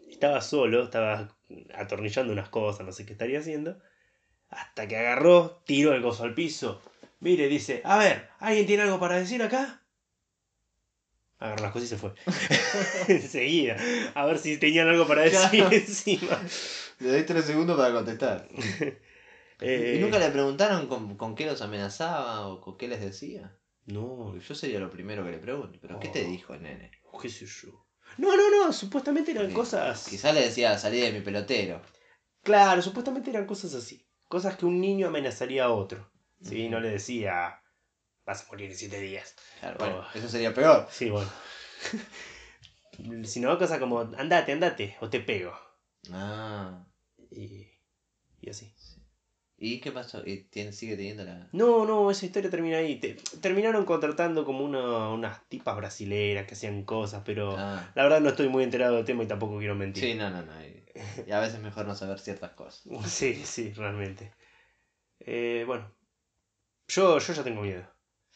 Estaba solo, estaba atornillando unas cosas, no sé qué estaría haciendo. Hasta que agarró, tiró el gozo al piso. Mire, dice, a ver, ¿alguien tiene algo para decir acá? Agarró las cosas y se fue. [LAUGHS] [LAUGHS] Enseguida. A ver si tenían algo para decir Claro. [LAUGHS] encima. Le doy tres segundos para contestar. Eh, ¿Y nunca le preguntaron con, con qué los amenazaba o con qué les decía? No, Porque yo sería lo primero que le pregunto. ¿Pero qué te Oh. dijo el nene? qué sé yo. No, no, no, supuestamente eran Porque cosas... Quizás le decía, salí de mi pelotero. Claro, supuestamente eran cosas así. Cosas que un niño amenazaría a otro. Sí, no le decía, vas a morir en siete días. Claro, bueno, Oh. eso sería peor. Sí, bueno. [LAUGHS] Sino cosas como, andate, andate, o te pego. Ah. Y, y así. ¿Y qué pasó? ¿Y tiene, sigue teniendo la...? No, no, esa historia termina ahí. Te- terminaron contratando como una- unas tipas brasileras que hacían cosas, pero Ah. la verdad no estoy muy enterado del tema y tampoco quiero mentir. Sí, no, no, no. Y, y a veces es mejor no saber ciertas cosas. [LAUGHS] Sí, sí, realmente. Eh, bueno, yo, yo ya tengo miedo.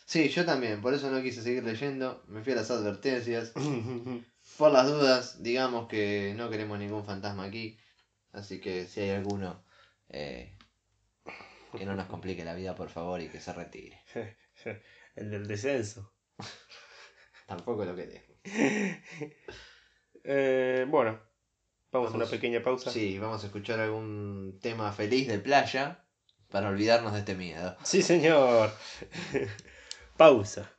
Sí, yo también, por eso no quise seguir leyendo. Me fui a las advertencias. [LAUGHS] Por las dudas, digamos que no queremos ningún fantasma aquí. Así que si hay alguno, eh, que no nos complique la vida, por favor, y que se retire. [LAUGHS] El del descenso. Tampoco lo queremos. [LAUGHS] Eh, bueno, vamos, a una pequeña pausa. Sí, vamos a escuchar algún tema feliz de playa para olvidarnos de este miedo. Sí, señor. [LAUGHS] pausa.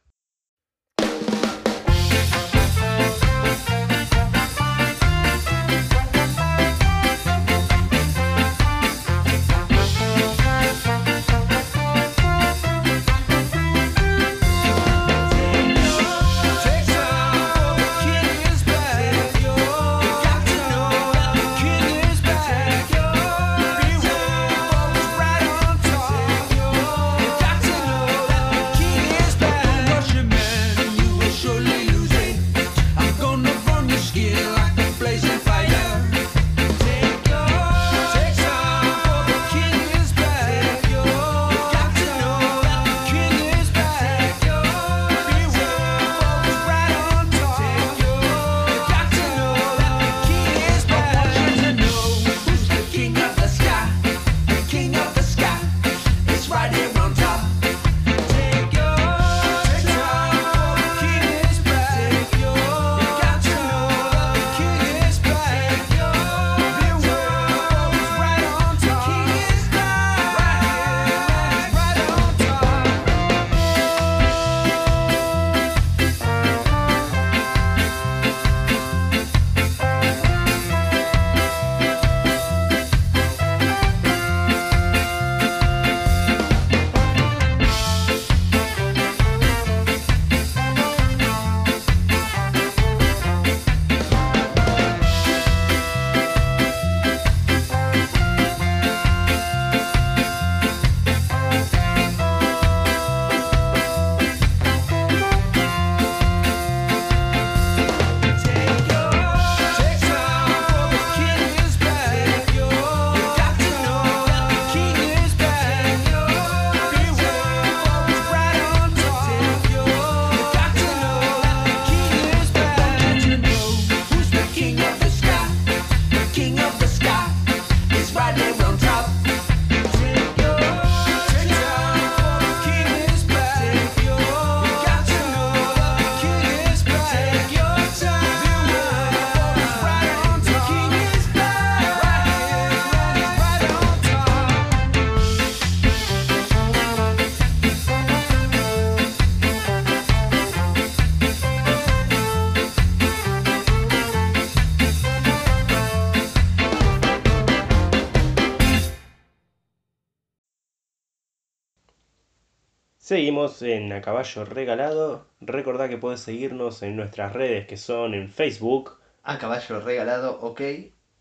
En A Caballo Regalado. Recordá que podés seguirnos en nuestras redes que son en Facebook. A caballo regalado, ok.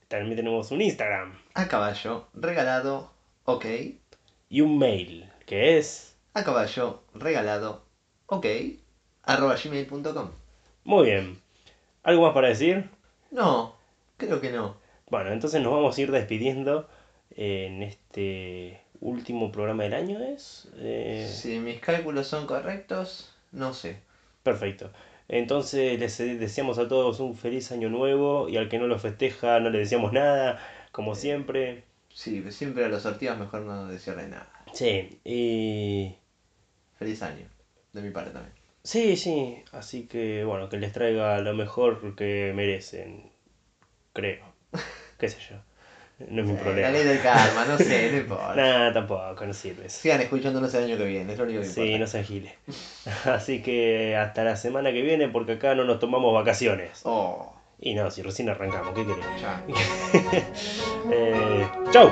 También tenemos un Instagram A caballo regalado, ok. y un mail que es... A caballo regalado, ok. Arroba gmail.com. Muy bien. ¿Algo más para decir? No, creo que no. Bueno, entonces nos vamos a ir despidiendo en este último programa del año, ¿es? Eh, Si mis cálculos son correctos, no sé. Perfecto. Entonces les deseamos a todos un feliz año nuevo y al que no lo festeja no le deseamos nada, como siempre. Sí, siempre a los sorteos mejor no desearle nada. Sí, y... Feliz año, de mi parte también. Sí, sí, así que bueno, que les traiga lo mejor que merecen, creo. ¿Qué sé yo? No es mi Eh, La problema. ley del karma, no sé, no [LAUGHS] importa. Nada, tampoco, no sirve eso. Sigan escuchándonos el año que viene, es lo único que Sí, importa. no sean giles. [LAUGHS] Así que hasta la semana que viene porque acá no nos tomamos vacaciones. Oh, Y no, si recién arrancamos, ¿qué querés? ya. [LAUGHS] Eh, ¡Chau!